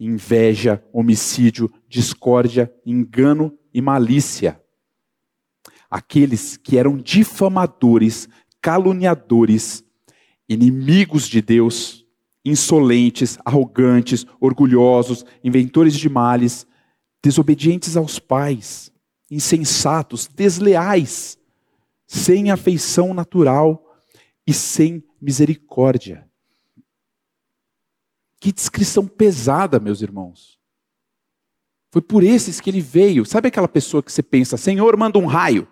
inveja, homicídio, discórdia, engano e malícia. Aqueles que eram difamadores, caluniadores, inimigos de Deus, insolentes, arrogantes, orgulhosos, inventores de males, desobedientes aos pais, insensatos, desleais, sem afeição natural e sem misericórdia. Que descrição pesada, meus irmãos. Foi por esses que ele veio. Sabe aquela pessoa que você pensa, Senhor, manda um raio?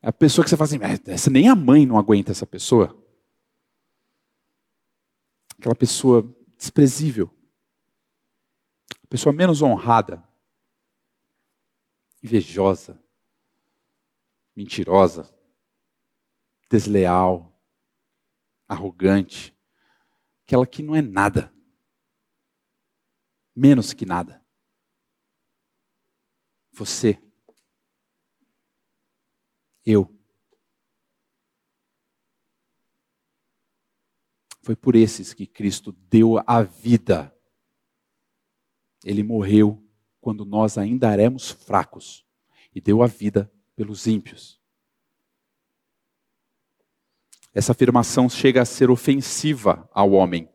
É a pessoa que você fala assim, essa, nem a mãe não aguenta essa pessoa. Aquela pessoa desprezível. A pessoa menos honrada. Invejosa. Mentirosa. Desleal. Arrogante. Aquela que não é nada. Menos que nada. Você. Eu. Foi por esses que Cristo deu a vida. Ele morreu quando nós ainda éramos fracos e deu a vida pelos ímpios. Essa afirmação chega a ser ofensiva ao homem,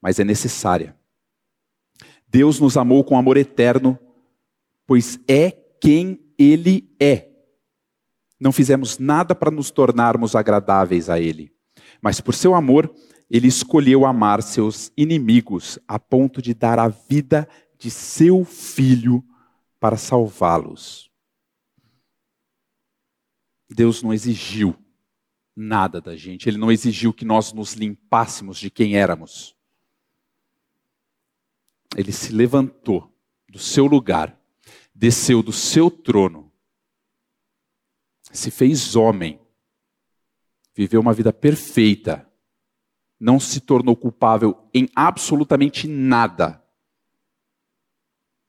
mas é necessária. Deus nos amou com amor eterno, pois é quem Ele é. Não fizemos nada para nos tornarmos agradáveis a Ele, mas por seu amor, ele escolheu amar seus inimigos a ponto de dar a vida de seu filho para salvá-los. Deus não exigiu nada da gente, Ele não exigiu que nós nos limpássemos de quem éramos. Ele se levantou do seu lugar, desceu do seu trono, se fez homem, viveu uma vida perfeita não se tornou culpável em absolutamente nada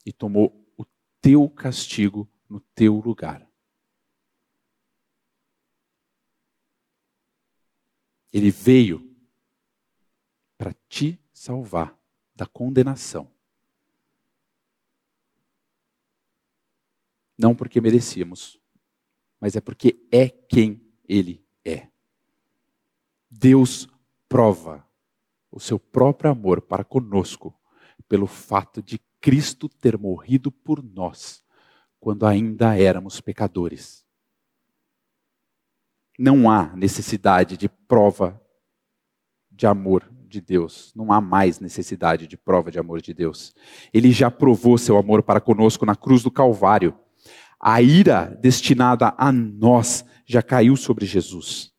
e tomou o teu castigo no teu lugar. Ele veio para te salvar da condenação. Não porque merecíamos, mas é porque é quem Ele é. Deus prova o seu próprio amor para conosco pelo fato de Cristo ter morrido por nós quando ainda éramos pecadores. Não há necessidade de prova de amor de Deus. Não há mais necessidade de prova de amor de Deus. Ele já provou seu amor para conosco na cruz do Calvário. A ira destinada a nós já caiu sobre Jesus.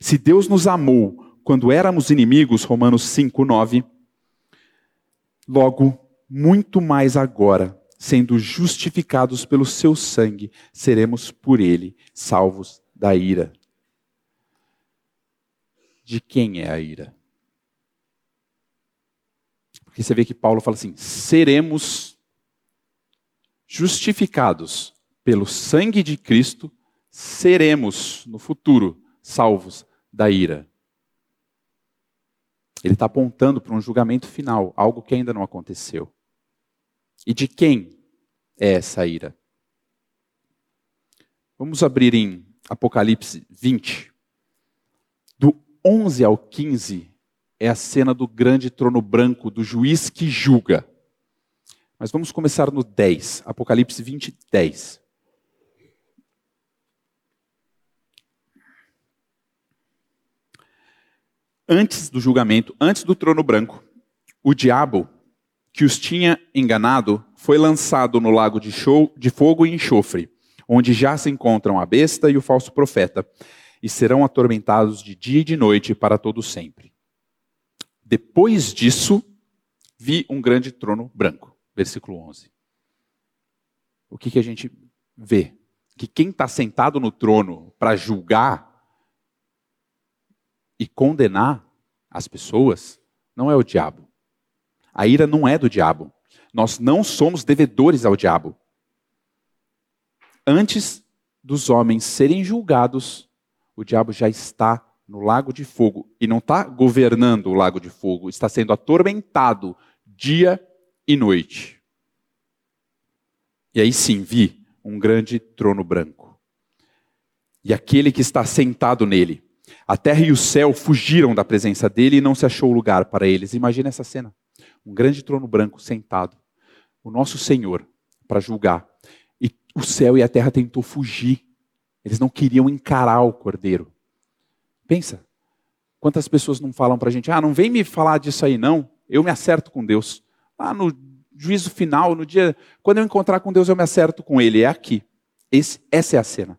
Se Deus nos amou quando éramos inimigos, Romanos 5, 9, logo, muito mais agora, sendo justificados pelo seu sangue, seremos por ele salvos da ira. De quem é a ira? Porque você vê que Paulo fala assim: seremos justificados pelo sangue de Cristo, seremos no futuro salvos da ira. Ele está apontando para um julgamento final, algo que ainda não aconteceu. E de quem é essa ira? Vamos abrir em Apocalipse 20. Do 11 ao 15 é a cena do grande trono branco, do juiz que julga. Mas vamos começar no 10, Apocalipse 20, 10. Antes do julgamento, antes do trono branco, o diabo que os tinha enganado foi lançado no lago de, show, de fogo e enxofre, onde já se encontram a besta e o falso profeta, e serão atormentados de dia e de noite para todo sempre. Depois disso, vi um grande trono branco. Versículo 11. O que, que a gente vê? Que quem está sentado no trono para julgar e condenar as pessoas não é o diabo. A ira não é do diabo. Nós não somos devedores ao diabo. Antes dos homens serem julgados, o diabo já está no lago de fogo e não está governando o lago de fogo, está sendo atormentado dia e noite. E aí sim vi um grande trono branco. E aquele que está sentado nele. A terra e o céu fugiram da presença dele e não se achou lugar para eles. Imagina essa cena. Um grande trono branco sentado. O nosso Senhor para julgar. E o céu e a terra tentou fugir. Eles não queriam encarar o cordeiro. Pensa. Quantas pessoas não falam para a gente, ah, não vem me falar disso aí não, eu me acerto com Deus. Lá no juízo final, no dia, quando eu encontrar com Deus, eu me acerto com Ele. É aqui. Esse, essa é a cena.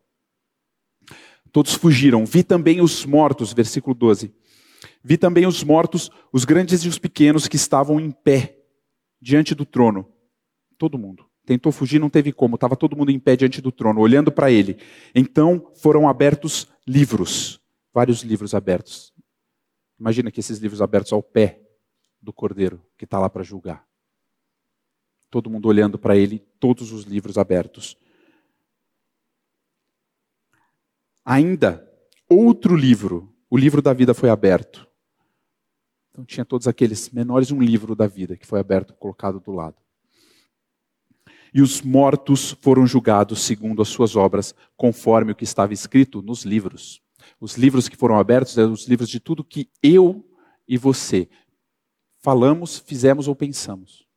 Todos fugiram. Vi também os mortos, versículo 12. Vi também os mortos, os grandes e os pequenos, que estavam em pé diante do trono. Todo mundo. Tentou fugir, não teve como. Estava todo mundo em pé diante do trono, olhando para ele. Então foram abertos livros. Vários livros abertos. Imagina que esses livros abertos ao pé do cordeiro que está lá para julgar. Todo mundo olhando para ele, todos os livros abertos. Ainda, outro livro, o livro da vida foi aberto. Então tinha todos aqueles menores, um livro da vida que foi aberto, colocado do lado. E os mortos foram julgados segundo as suas obras, conforme o que estava escrito nos livros. Os livros que foram abertos eram os livros de tudo que eu e você falamos, fizemos ou pensamos.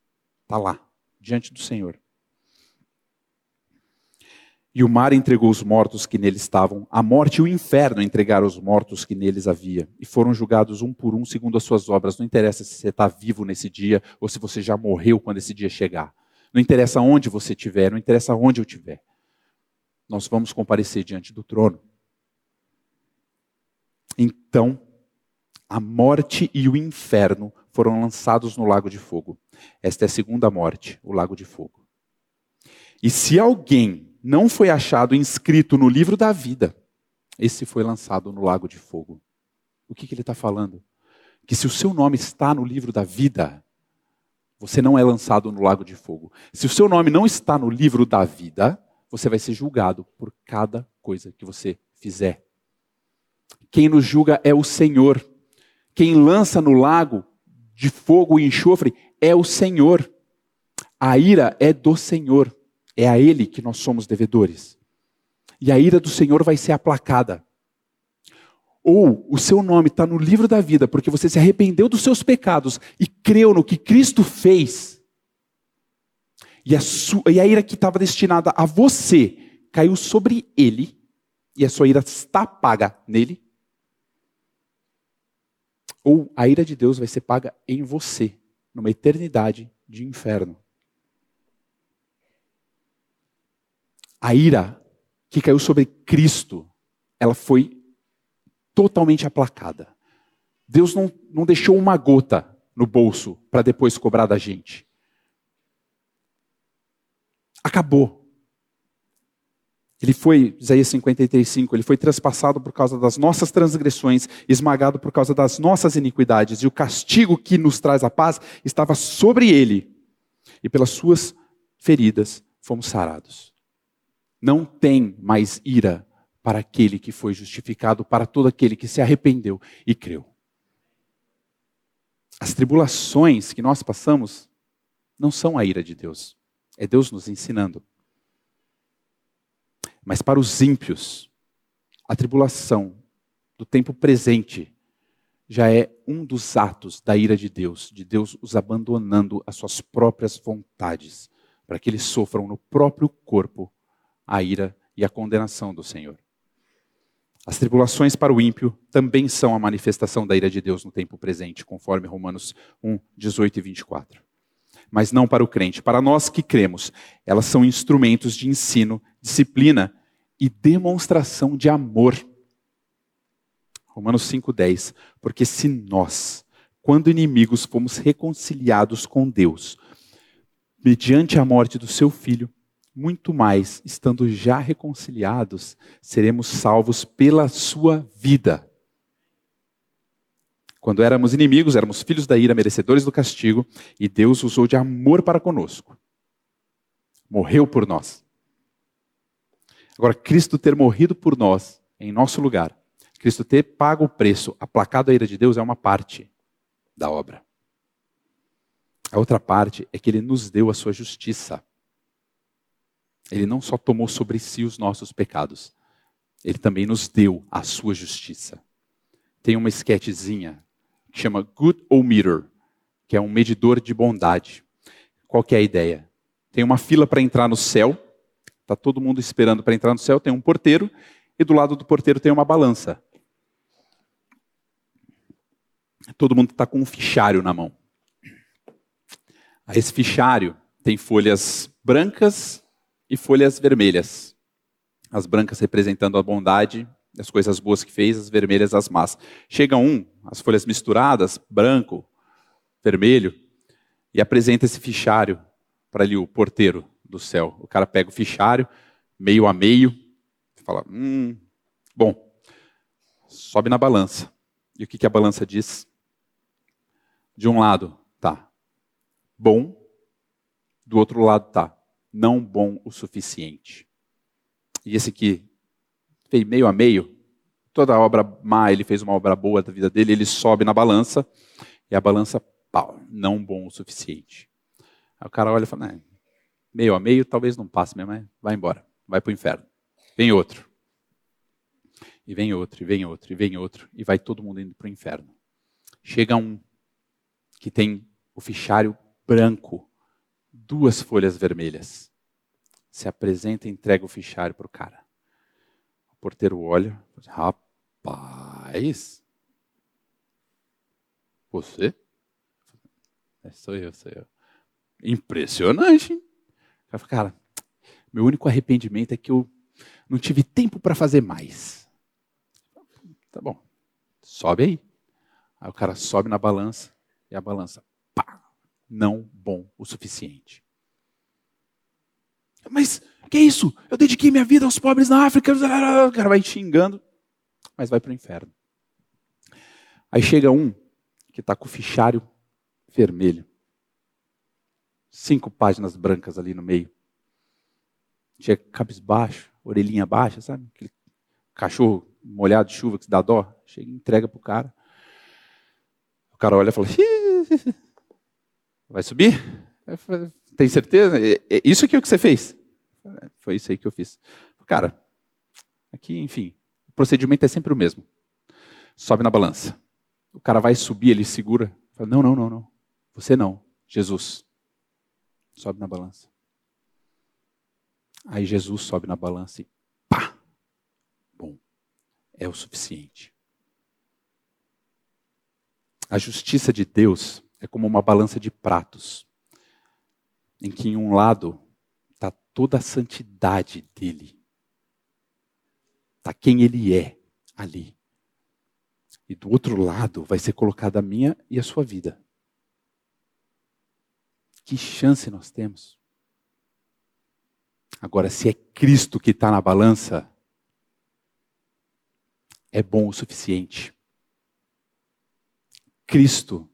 Está lá diante do Senhor. E o mar entregou os mortos que nele estavam, a morte e o inferno entregaram os mortos que neles havia, e foram julgados um por um segundo as suas obras. Não interessa se você está vivo nesse dia ou se você já morreu quando esse dia chegar. Não interessa onde você estiver, não interessa onde eu estiver. Nós vamos comparecer diante do trono. Então, a morte e o inferno foram lançados no lago de fogo. Esta é a segunda morte, o lago de fogo. E se alguém não foi achado inscrito no livro da vida, esse foi lançado no lago de fogo. O que, que ele está falando? Que se o seu nome está no livro da vida, você não é lançado no lago de fogo. Se o seu nome não está no livro da vida, você vai ser julgado por cada coisa que você fizer. Quem nos julga é o Senhor. Quem lança no lago de fogo e enxofre é o Senhor. A ira é do Senhor. É a Ele que nós somos devedores. E a ira do Senhor vai ser aplacada. Ou o seu nome está no livro da vida porque você se arrependeu dos seus pecados e creu no que Cristo fez. E a, sua, e a ira que estava destinada a você caiu sobre ele, e a sua ira está paga nele, ou a ira de Deus vai ser paga em você, numa eternidade de inferno. A ira que caiu sobre Cristo, ela foi totalmente aplacada. Deus não, não deixou uma gota no bolso para depois cobrar da gente. Acabou. Ele foi, Isaías 53, 5, ele foi traspassado por causa das nossas transgressões, esmagado por causa das nossas iniquidades, e o castigo que nos traz a paz estava sobre ele, e pelas suas feridas fomos sarados. Não tem mais ira para aquele que foi justificado, para todo aquele que se arrependeu e creu. As tribulações que nós passamos não são a ira de Deus, é Deus nos ensinando. Mas para os ímpios, a tribulação do tempo presente já é um dos atos da ira de Deus, de Deus os abandonando às suas próprias vontades, para que eles sofram no próprio corpo a ira e a condenação do Senhor. As tribulações para o ímpio também são a manifestação da ira de Deus no tempo presente, conforme Romanos 1, 18 e 24 mas não para o crente. Para nós que cremos, elas são instrumentos de ensino, disciplina e demonstração de amor. Romanos 5,10. Porque se nós, quando inimigos, fomos reconciliados com Deus, mediante a morte do seu filho, muito mais, estando já reconciliados, seremos salvos pela sua vida. Quando éramos inimigos, éramos filhos da ira, merecedores do castigo, e Deus usou de amor para conosco. Morreu por nós. Agora, Cristo ter morrido por nós, em nosso lugar, Cristo ter pago o preço, aplacado a ira de Deus, é uma parte da obra. A outra parte é que ele nos deu a sua justiça. Ele não só tomou sobre si os nossos pecados, ele também nos deu a sua justiça. Tem uma esquetezinha que chama Good ou Meter, que é um medidor de bondade. Qual que é a ideia? Tem uma fila para entrar no céu, está todo mundo esperando para entrar no céu, tem um porteiro, e do lado do porteiro tem uma balança. Todo mundo está com um fichário na mão. Esse fichário tem folhas brancas e folhas vermelhas. As brancas representando a bondade, as coisas boas que fez, as vermelhas as más. Chega um, as folhas misturadas, branco, vermelho, e apresenta esse fichário para ali o porteiro do céu. O cara pega o fichário, meio a meio, fala: Hum, bom, sobe na balança. E o que, que a balança diz? De um lado tá bom, do outro lado tá não bom o suficiente. E esse aqui fez meio a meio, toda obra má, ele fez uma obra boa da vida dele, ele sobe na balança, e a balança, pau, não bom o suficiente. Aí o cara olha e fala, meio a meio, talvez não passe mesmo, mas vai embora, vai para o inferno. Vem outro. E vem outro, e vem outro, e vem outro, e vai todo mundo indo para o inferno. Chega um que tem o fichário branco, duas folhas vermelhas. Se apresenta e entrega o fichário para o cara. O porteiro olha, rapaz, você? É, sou eu, sou eu. Impressionante. Cara, meu único arrependimento é que eu não tive tempo para fazer mais. Tá bom, sobe aí. Aí o cara sobe na balança e a balança, não bom o suficiente. Mas que isso? Eu dediquei minha vida aos pobres na África. O cara vai xingando, mas vai para o inferno. Aí chega um que está com o fichário vermelho. Cinco páginas brancas ali no meio. Chega cabisbaixo, orelhinha baixa, sabe? Aquele cachorro molhado de chuva que se dá dó. Chega e entrega para o cara. O cara olha e fala: Vai subir? Tem certeza? Isso aqui é o que você fez? Foi isso aí que eu fiz. Cara, aqui, enfim, o procedimento é sempre o mesmo. Sobe na balança. O cara vai subir, ele segura. Fala, não, não, não, não. Você não. Jesus. Sobe na balança. Aí Jesus sobe na balança e pá! Bom, é o suficiente. A justiça de Deus é como uma balança de pratos, em que em um lado está toda a santidade dele, está quem ele é ali. E do outro lado vai ser colocada a minha e a sua vida. Que chance nós temos. Agora, se é Cristo que está na balança, é bom o suficiente. Cristo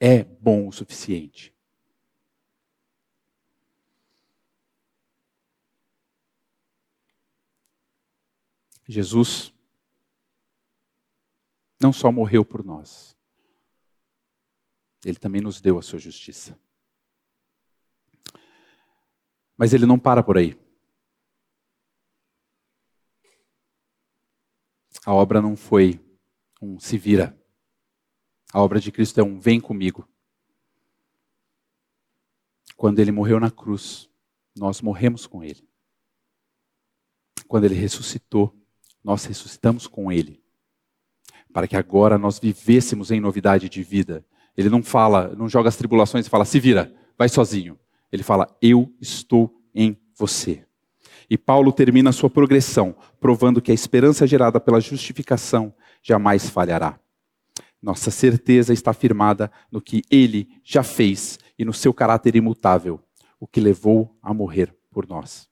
é bom o suficiente. Jesus não só morreu por nós, ele também nos deu a sua justiça. Mas ele não para por aí. A obra não foi um se vira. A obra de Cristo é um vem comigo. Quando ele morreu na cruz, nós morremos com ele. Quando ele ressuscitou, nós ressuscitamos com ele. Para que agora nós vivêssemos em novidade de vida. Ele não fala, não joga as tribulações e fala, se vira, vai sozinho. Ele fala, eu estou em você. E Paulo termina a sua progressão, provando que a esperança gerada pela justificação jamais falhará. Nossa certeza está firmada no que ele já fez e no seu caráter imutável, o que levou a morrer por nós.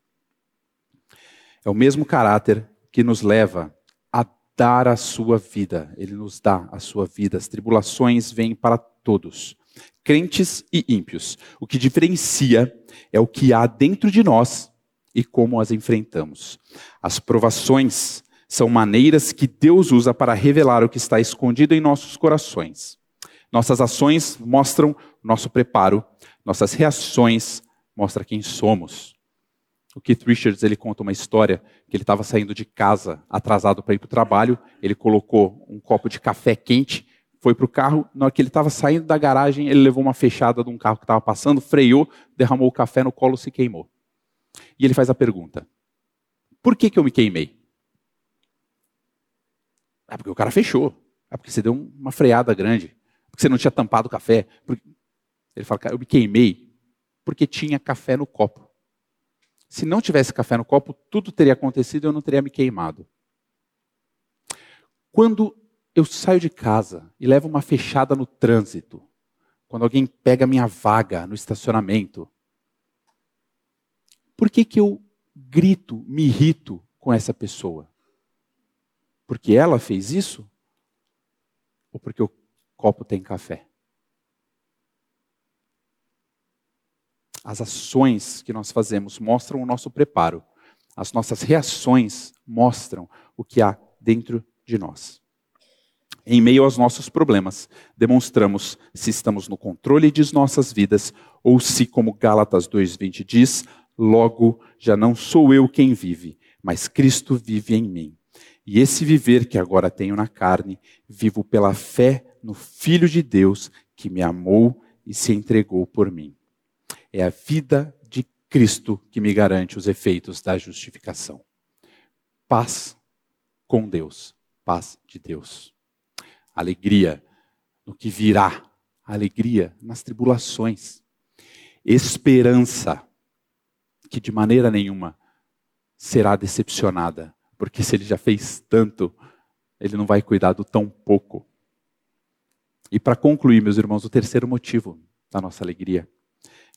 É o mesmo caráter que nos leva a dar a sua vida. Ele nos dá a sua vida. As tribulações vêm para todos, crentes e ímpios. O que diferencia é o que há dentro de nós e como as enfrentamos. As provações são maneiras que Deus usa para revelar o que está escondido em nossos corações. Nossas ações mostram nosso preparo, nossas reações mostram quem somos. O Keith Richards ele conta uma história que ele estava saindo de casa atrasado para ir para o trabalho. Ele colocou um copo de café quente, foi para o carro. Na hora que ele estava saindo da garagem, ele levou uma fechada de um carro que estava passando, freou, derramou o café no colo, se queimou. E ele faz a pergunta: Por que, que eu me queimei? É porque o cara fechou. É porque você deu uma freada grande. Porque você não tinha tampado o café. Ele fala: Cara, eu me queimei porque tinha café no copo. Se não tivesse café no copo, tudo teria acontecido e eu não teria me queimado. Quando eu saio de casa e levo uma fechada no trânsito, quando alguém pega minha vaga no estacionamento, por que, que eu grito, me irrito com essa pessoa? Porque ela fez isso? Ou porque o copo tem café? As ações que nós fazemos mostram o nosso preparo. As nossas reações mostram o que há dentro de nós. Em meio aos nossos problemas, demonstramos se estamos no controle de nossas vidas ou se, como Gálatas 2:20 diz, logo já não sou eu quem vive, mas Cristo vive em mim. E esse viver que agora tenho na carne, vivo pela fé no Filho de Deus que me amou e se entregou por mim. É a vida de Cristo que me garante os efeitos da justificação. Paz com Deus, paz de Deus. Alegria no que virá, alegria nas tribulações. Esperança que de maneira nenhuma será decepcionada, porque se ele já fez tanto, ele não vai cuidar do tão pouco. E para concluir, meus irmãos, o terceiro motivo da nossa alegria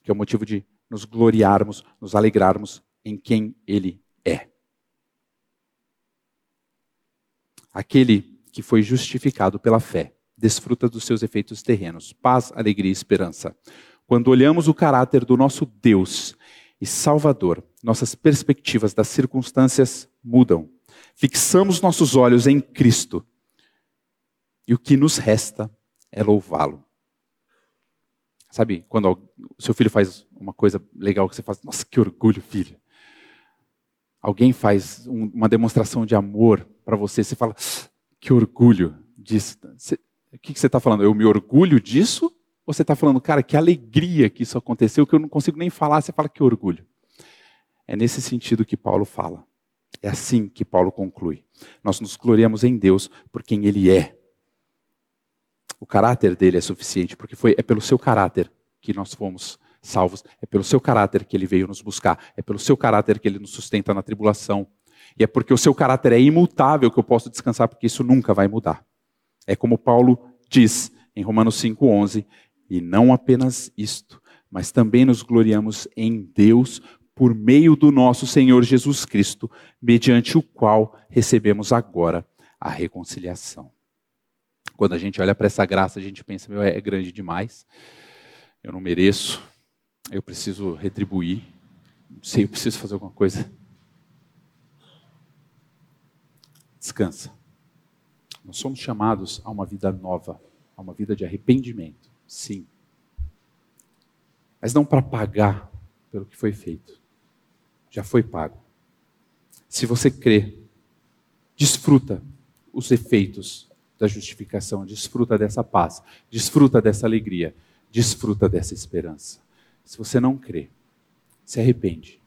que é o motivo de nos gloriarmos, nos alegrarmos em quem Ele é. Aquele que foi justificado pela fé desfruta dos seus efeitos terrenos, paz, alegria e esperança. Quando olhamos o caráter do nosso Deus e Salvador, nossas perspectivas das circunstâncias mudam. Fixamos nossos olhos em Cristo e o que nos resta é louvá-lo. Sabe, quando o seu filho faz uma coisa legal que você faz, nossa, que orgulho, filho. Alguém faz um, uma demonstração de amor para você, você fala, que orgulho disso. Você, o que, que você está falando? Eu me orgulho disso? Você está falando, cara, que alegria que isso aconteceu, que eu não consigo nem falar, você fala que orgulho. É nesse sentido que Paulo fala. É assim que Paulo conclui. Nós nos gloriamos em Deus por quem Ele é. O caráter dele é suficiente, porque foi, é pelo seu caráter que nós fomos salvos, é pelo seu caráter que ele veio nos buscar, é pelo seu caráter que ele nos sustenta na tribulação. E é porque o seu caráter é imutável que eu posso descansar, porque isso nunca vai mudar. É como Paulo diz em Romanos 5,11: e não apenas isto, mas também nos gloriamos em Deus por meio do nosso Senhor Jesus Cristo, mediante o qual recebemos agora a reconciliação. Quando a gente olha para essa graça, a gente pensa, meu, é grande demais. Eu não mereço. Eu preciso retribuir. Não sei, eu preciso fazer alguma coisa. Descansa. Nós somos chamados a uma vida nova, a uma vida de arrependimento. Sim. Mas não para pagar pelo que foi feito. Já foi pago. Se você crê, desfruta os efeitos da justificação, desfruta dessa paz, desfruta dessa alegria, desfruta dessa esperança. Se você não crê, se arrepende,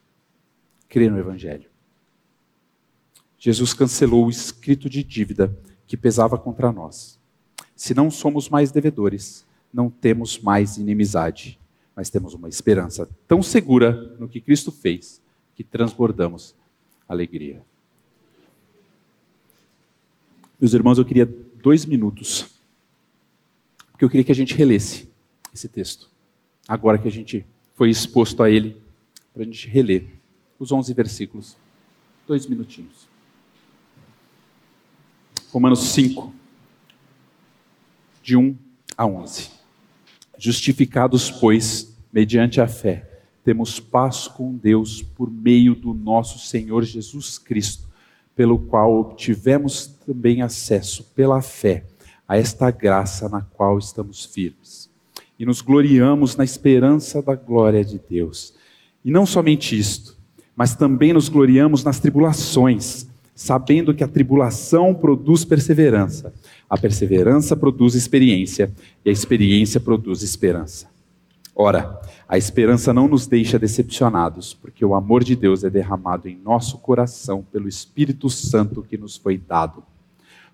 crê no Evangelho. Jesus cancelou o escrito de dívida que pesava contra nós. Se não somos mais devedores, não temos mais inimizade, mas temos uma esperança tão segura no que Cristo fez que transbordamos alegria. Meus irmãos, eu queria dois minutos, porque eu queria que a gente relesse esse texto, agora que a gente foi exposto a ele, para a gente reler os 11 versículos. Dois minutinhos. Romanos 5, de 1 a 11. Justificados, pois, mediante a fé, temos paz com Deus por meio do nosso Senhor Jesus Cristo, pelo qual obtivemos também acesso pela fé a esta graça na qual estamos firmes. E nos gloriamos na esperança da glória de Deus. E não somente isto, mas também nos gloriamos nas tribulações, sabendo que a tribulação produz perseverança, a perseverança produz experiência, e a experiência produz esperança. Ora, a esperança não nos deixa decepcionados, porque o amor de Deus é derramado em nosso coração pelo Espírito Santo que nos foi dado.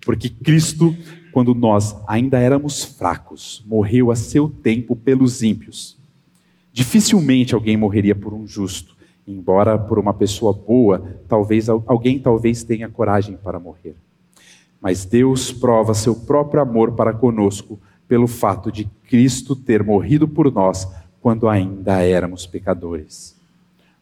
Porque Cristo, quando nós ainda éramos fracos, morreu a seu tempo pelos ímpios. Dificilmente alguém morreria por um justo, embora por uma pessoa boa, talvez alguém talvez tenha coragem para morrer. Mas Deus prova seu próprio amor para conosco pelo fato de Cristo ter morrido por nós quando ainda éramos pecadores.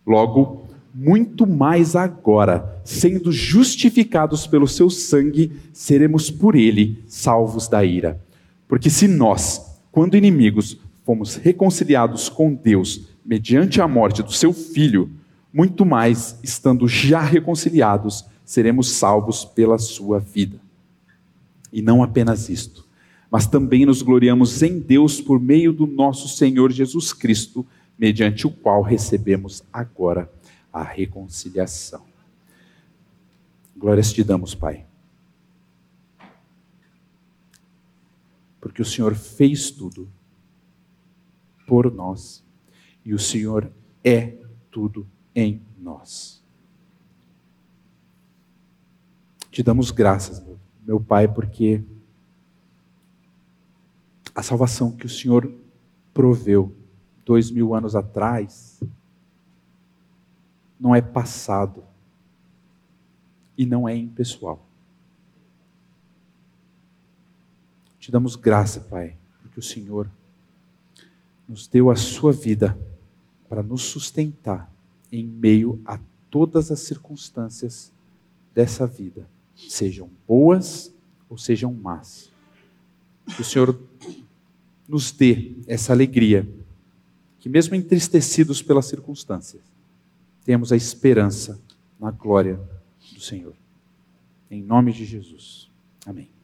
Logo, muito mais agora, sendo justificados pelo seu sangue, seremos por ele salvos da ira. Porque se nós, quando inimigos, fomos reconciliados com Deus mediante a morte do seu filho, muito mais, estando já reconciliados, seremos salvos pela sua vida. E não apenas isto mas também nos gloriamos em Deus por meio do nosso Senhor Jesus Cristo, mediante o qual recebemos agora a reconciliação. Glórias te damos, Pai. Porque o Senhor fez tudo por nós e o Senhor é tudo em nós. Te damos graças, meu Pai, porque a salvação que o Senhor proveu dois mil anos atrás não é passado e não é impessoal. Te damos graça, Pai, porque o Senhor nos deu a sua vida para nos sustentar em meio a todas as circunstâncias dessa vida, sejam boas ou sejam más. Que o Senhor nos dê essa alegria, que mesmo entristecidos pelas circunstâncias, temos a esperança na glória do Senhor. Em nome de Jesus. Amém.